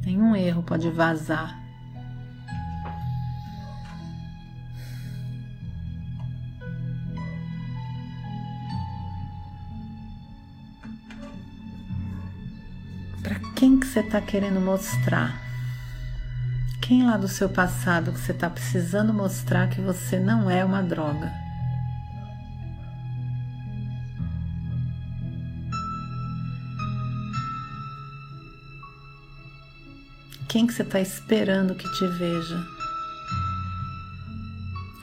Nenhum erro pode vazar. Você está querendo mostrar? Quem lá do seu passado que você está precisando mostrar que você não é uma droga? Quem que você está esperando que te veja?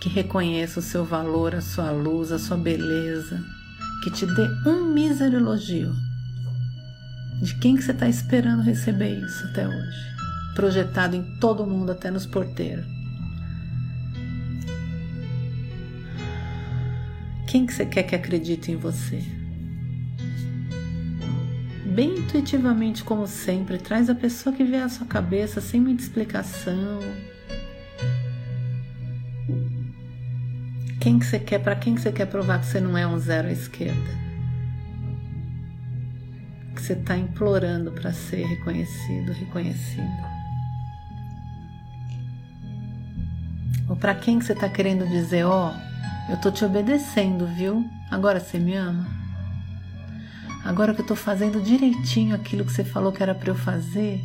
Que reconheça o seu valor, a sua luz, a sua beleza, que te dê um mísero elogio. De quem que você está esperando receber isso até hoje? Projetado em todo mundo, até nos porteiros. Quem que você quer que acredite em você? bem intuitivamente, como sempre, traz a pessoa que vê a sua cabeça sem muita explicação. Quem que você quer? Para quem que você quer provar que você não é um zero à esquerda? Você está implorando para ser reconhecido, reconhecida? Ou para quem que você está querendo dizer, ó, oh, eu tô te obedecendo, viu? Agora você me ama? Agora que eu estou fazendo direitinho aquilo que você falou que era para eu fazer,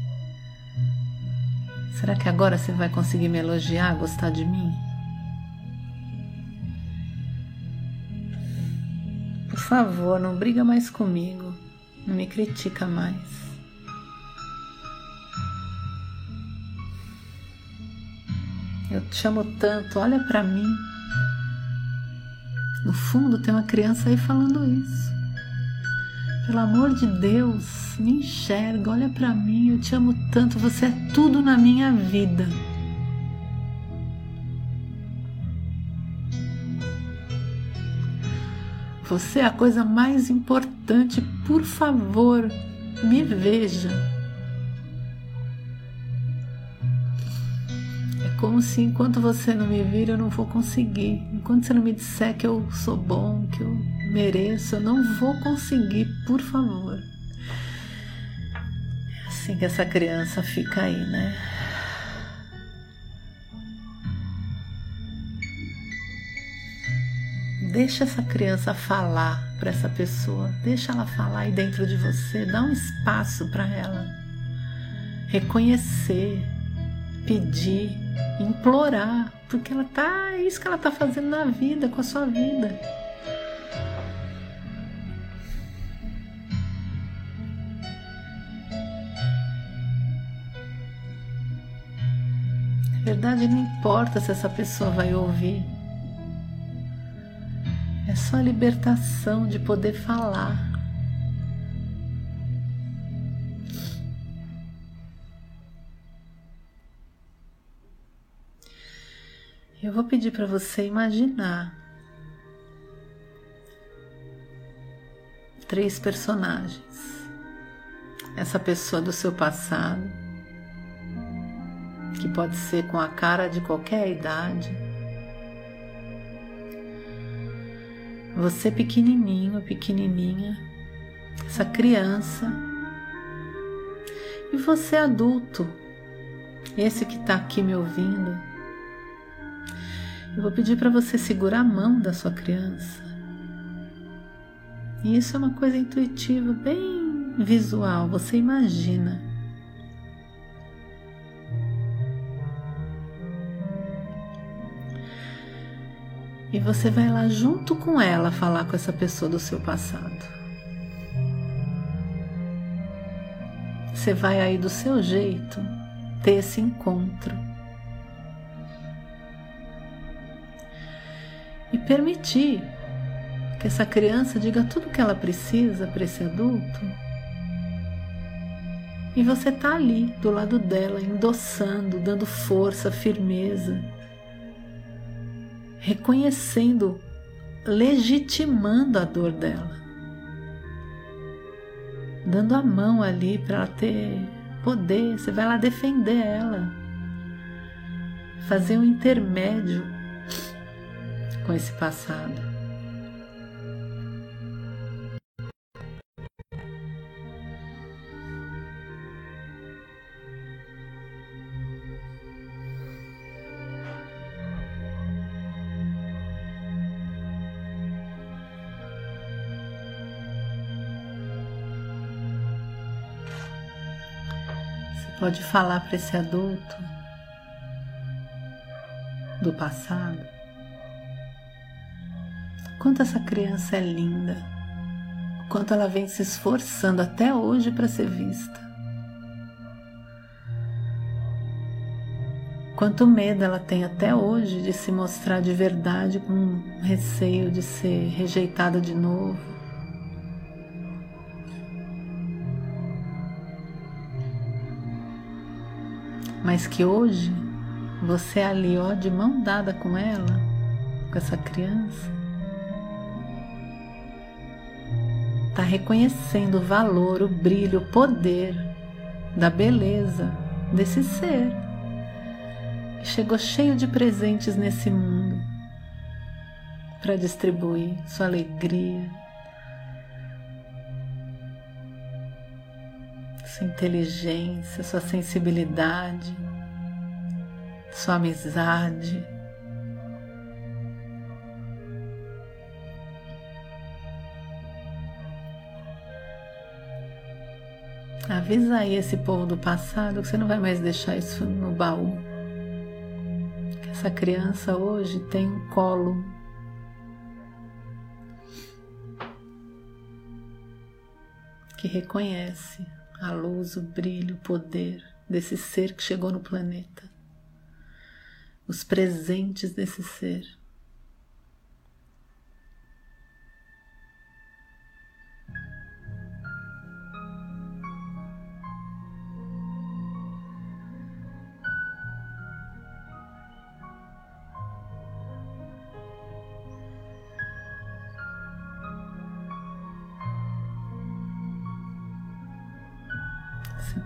será que agora você vai conseguir me elogiar, gostar de mim? Por favor, não briga mais comigo, não me critica mais. Eu te chamo tanto, olha para mim. No fundo tem uma criança aí falando isso. Pelo amor de Deus, me enxerga, olha para mim, eu te amo tanto, você é tudo na minha vida. Você é a coisa mais importante, por favor, me veja. É como se enquanto você não me vir, eu não vou conseguir. Enquanto você não me disser que eu sou bom, que eu mereço, eu não vou conseguir, por favor. É assim que essa criança fica aí, né? Deixa essa criança falar para essa pessoa, deixa ela falar aí dentro de você, dá um espaço para ela reconhecer, pedir, implorar, porque ela tá, é isso que ela tá fazendo na vida, com a sua vida. verdade, não importa se essa pessoa vai ouvir. É só a libertação de poder falar. Eu vou pedir para você imaginar três personagens. Essa pessoa do seu passado que pode ser com a cara de qualquer idade. Você pequenininho, pequenininha, essa criança, e você adulto, esse que está aqui me ouvindo. Eu vou pedir para você segurar a mão da sua criança. E isso é uma coisa intuitiva, bem visual, você imagina. E você vai lá junto com ela falar com essa pessoa do seu passado. Você vai aí do seu jeito ter esse encontro. E permitir que essa criança diga tudo o que ela precisa para esse adulto. E você está ali do lado dela, endossando, dando força, firmeza, reconhecendo, legitimando a dor dela, dando a mão ali para ela ter poder. Você vai lá defender ela, fazer um intermédio com esse passado. Pode falar para esse adulto do passado quanto essa criança é linda, quanto ela vem se esforçando até hoje para ser vista. Quanto medo ela tem até hoje de se mostrar de verdade com receio de ser rejeitada de novo. Mas que hoje você é ali, ó, de mão dada com ela, com essa criança, está reconhecendo o valor, o brilho, o poder da beleza desse ser que chegou cheio de presentes nesse mundo para distribuir sua alegria, sua inteligência, sua sensibilidade, sua amizade. Avisa aí esse povo do passado que você não vai mais deixar isso no baú. Que essa criança hoje tem um colo que reconhece a luz, o brilho, o poder desse ser que chegou no planeta, os presentes desse ser.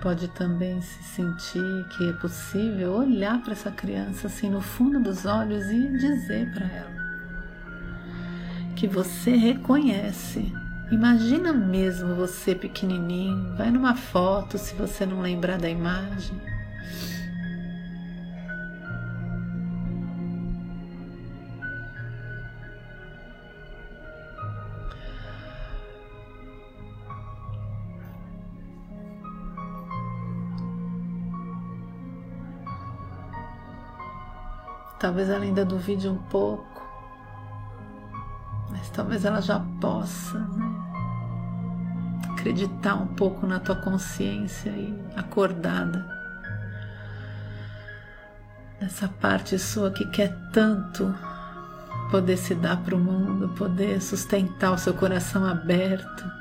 Pode também se sentir que é possível olhar para essa criança assim no fundo dos olhos e dizer para ela que você reconhece. Imagina mesmo você pequenininho, vai numa foto se você não lembrar da imagem. Talvez ela ainda duvide um pouco, mas talvez ela já possa né? acreditar um pouco na tua consciência e acordada. Nessa parte sua que quer tanto poder se dar para o mundo, poder sustentar o seu coração aberto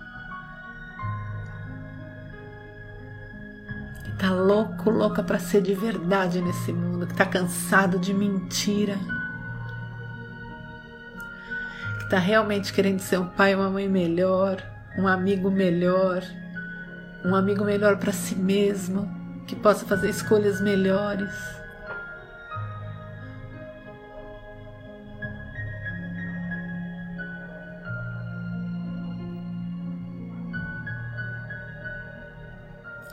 tá louco, louca para ser de verdade nesse mundo, que tá cansado de mentira, que tá realmente querendo ser um pai e uma mãe melhor, um amigo melhor, um amigo melhor para si mesmo, que possa fazer escolhas melhores.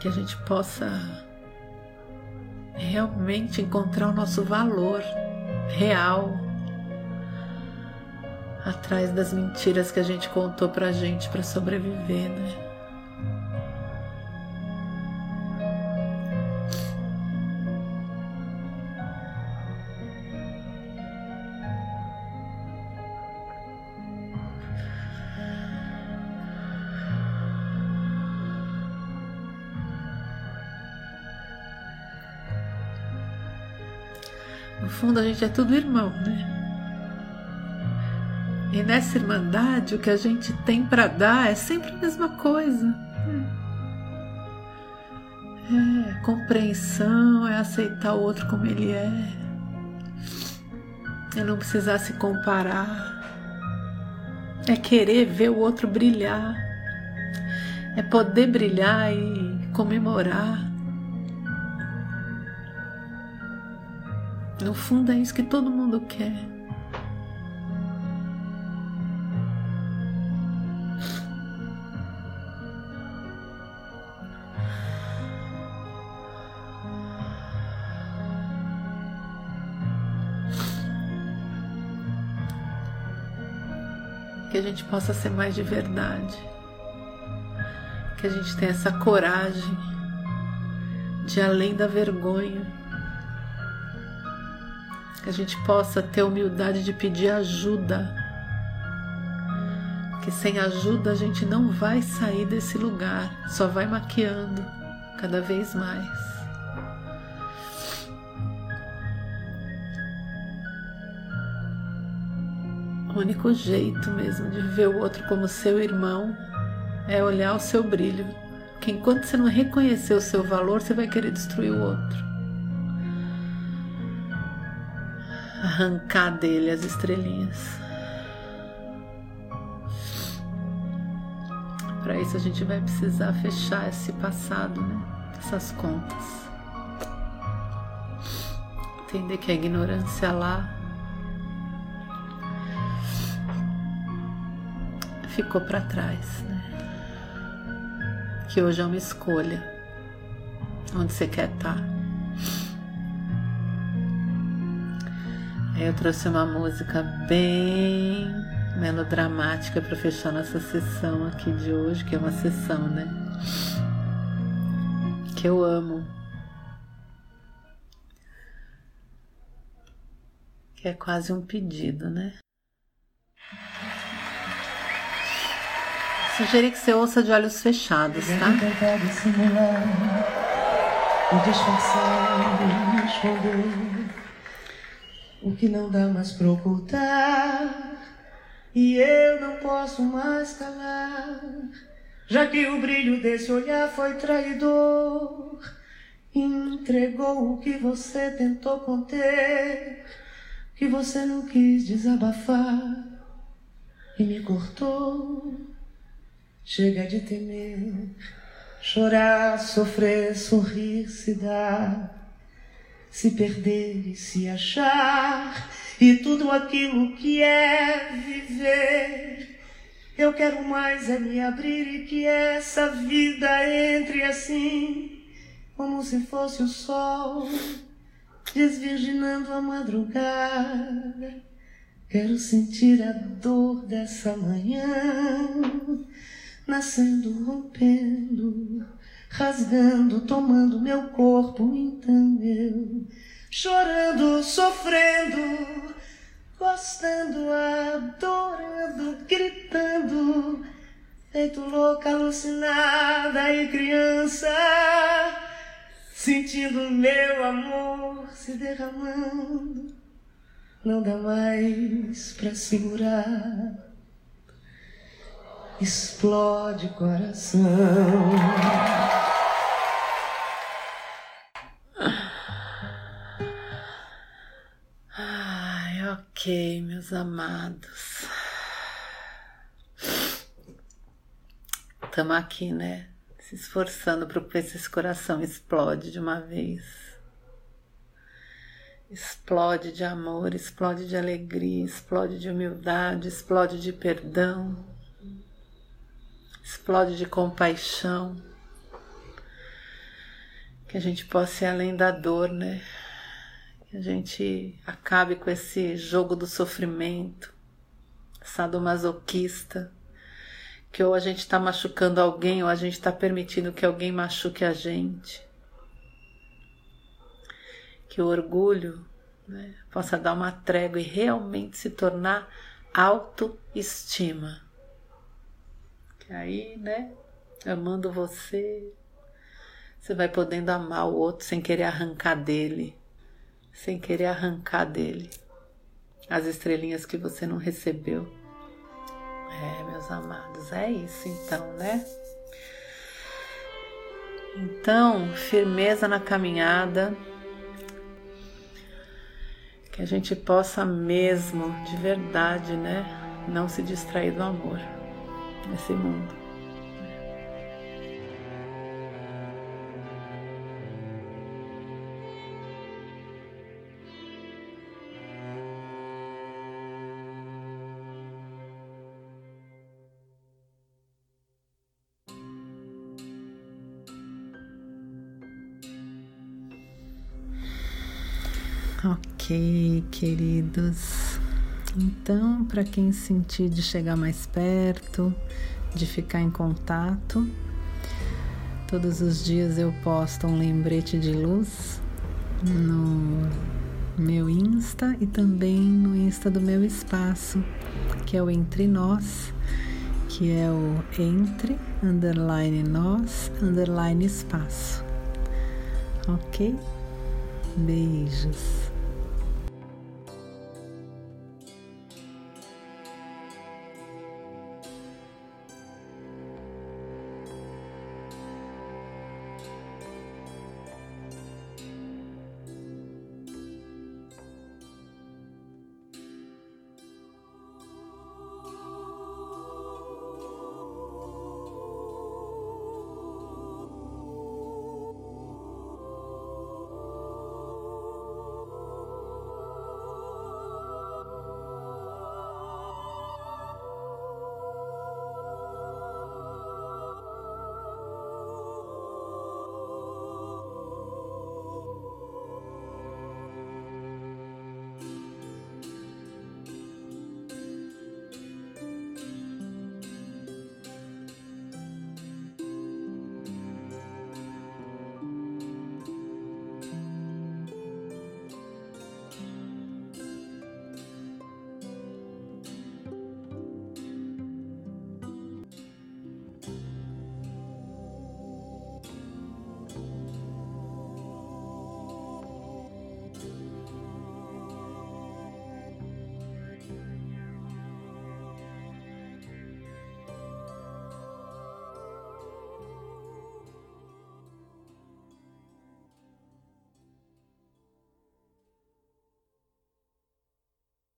Que a gente possa realmente encontrar o nosso valor real atrás das mentiras que a gente contou pra gente para sobreviver, né? Fundo, a gente é tudo irmão, né? E nessa irmandade, o que a gente tem para dar é sempre a mesma coisa. É, é compreensão, é aceitar o outro como ele é. É não precisar se comparar. É querer ver o outro brilhar. É poder brilhar e comemorar. No fundo é isso que todo mundo quer. Que a gente possa ser mais de verdade. Que a gente tenha essa coragem de além da vergonha que a gente possa ter humildade de pedir ajuda. Que sem ajuda a gente não vai sair desse lugar, só vai maquiando cada vez mais. O único jeito mesmo de ver o outro como seu irmão é olhar o seu brilho. Que enquanto você não reconhecer o seu valor, você vai querer destruir o outro. Arrancar dele as estrelinhas. Para isso a gente vai precisar fechar esse passado, né? Essas contas. Entender que a ignorância lá ficou para trás, né? Que hoje é uma escolha. Onde você quer estar. Eu trouxe uma música bem melodramática para fechar nossa sessão aqui de hoje, que é uma sessão, né? Que eu amo. Que é quase um pedido, né? Sugeri que você ouça de olhos fechados, tá? esconder o que não dá mais pra ocultar. E eu não posso mais calar, já que o brilho desse olhar foi traidor. Entregou o que você tentou conter, que você não quis desabafar e me cortou. Chega de temer, chorar, sofrer, sorrir, se dar se perder e se achar, e tudo aquilo que é viver. Eu quero mais é me abrir e que essa vida entre assim, como se fosse o sol, desvirginando a madrugada. Quero sentir a dor dessa manhã, nascendo, rompendo rasgando, tomando meu corpo. Então chorando, sofrendo, gostando, adorando, gritando, feito louca, alucinada e criança, sentindo meu amor se derramando. Não dá mais pra segurar explode coração. Ok, meus amados. Estamos aqui, né? Se esforçando para que esse coração explode de uma vez. Explode de amor, explode de alegria, explode de humildade, explode de perdão, explode de compaixão. Que a gente possa ir além da dor, né? A gente acabe com esse jogo do sofrimento, sadomasoquista, que ou a gente está machucando alguém ou a gente está permitindo que alguém machuque a gente. Que o orgulho né, possa dar uma trégua e realmente se tornar autoestima. Que aí, né, amando você, você vai podendo amar o outro sem querer arrancar dele, sem querer arrancar dele as estrelinhas que você não recebeu. É, meus amados, é isso então, né? Então, firmeza na caminhada, que a gente possa mesmo, de verdade, né, não se distrair do amor nesse mundo. Ok, queridos. Então, para quem sentir de chegar mais perto, de ficar em contato, todos os dias eu posto um lembrete de luz no meu Insta e também no Insta do meu espaço, que é o Entre Nós, que é o Entre underline nós underline espaço. Ok? Beijos.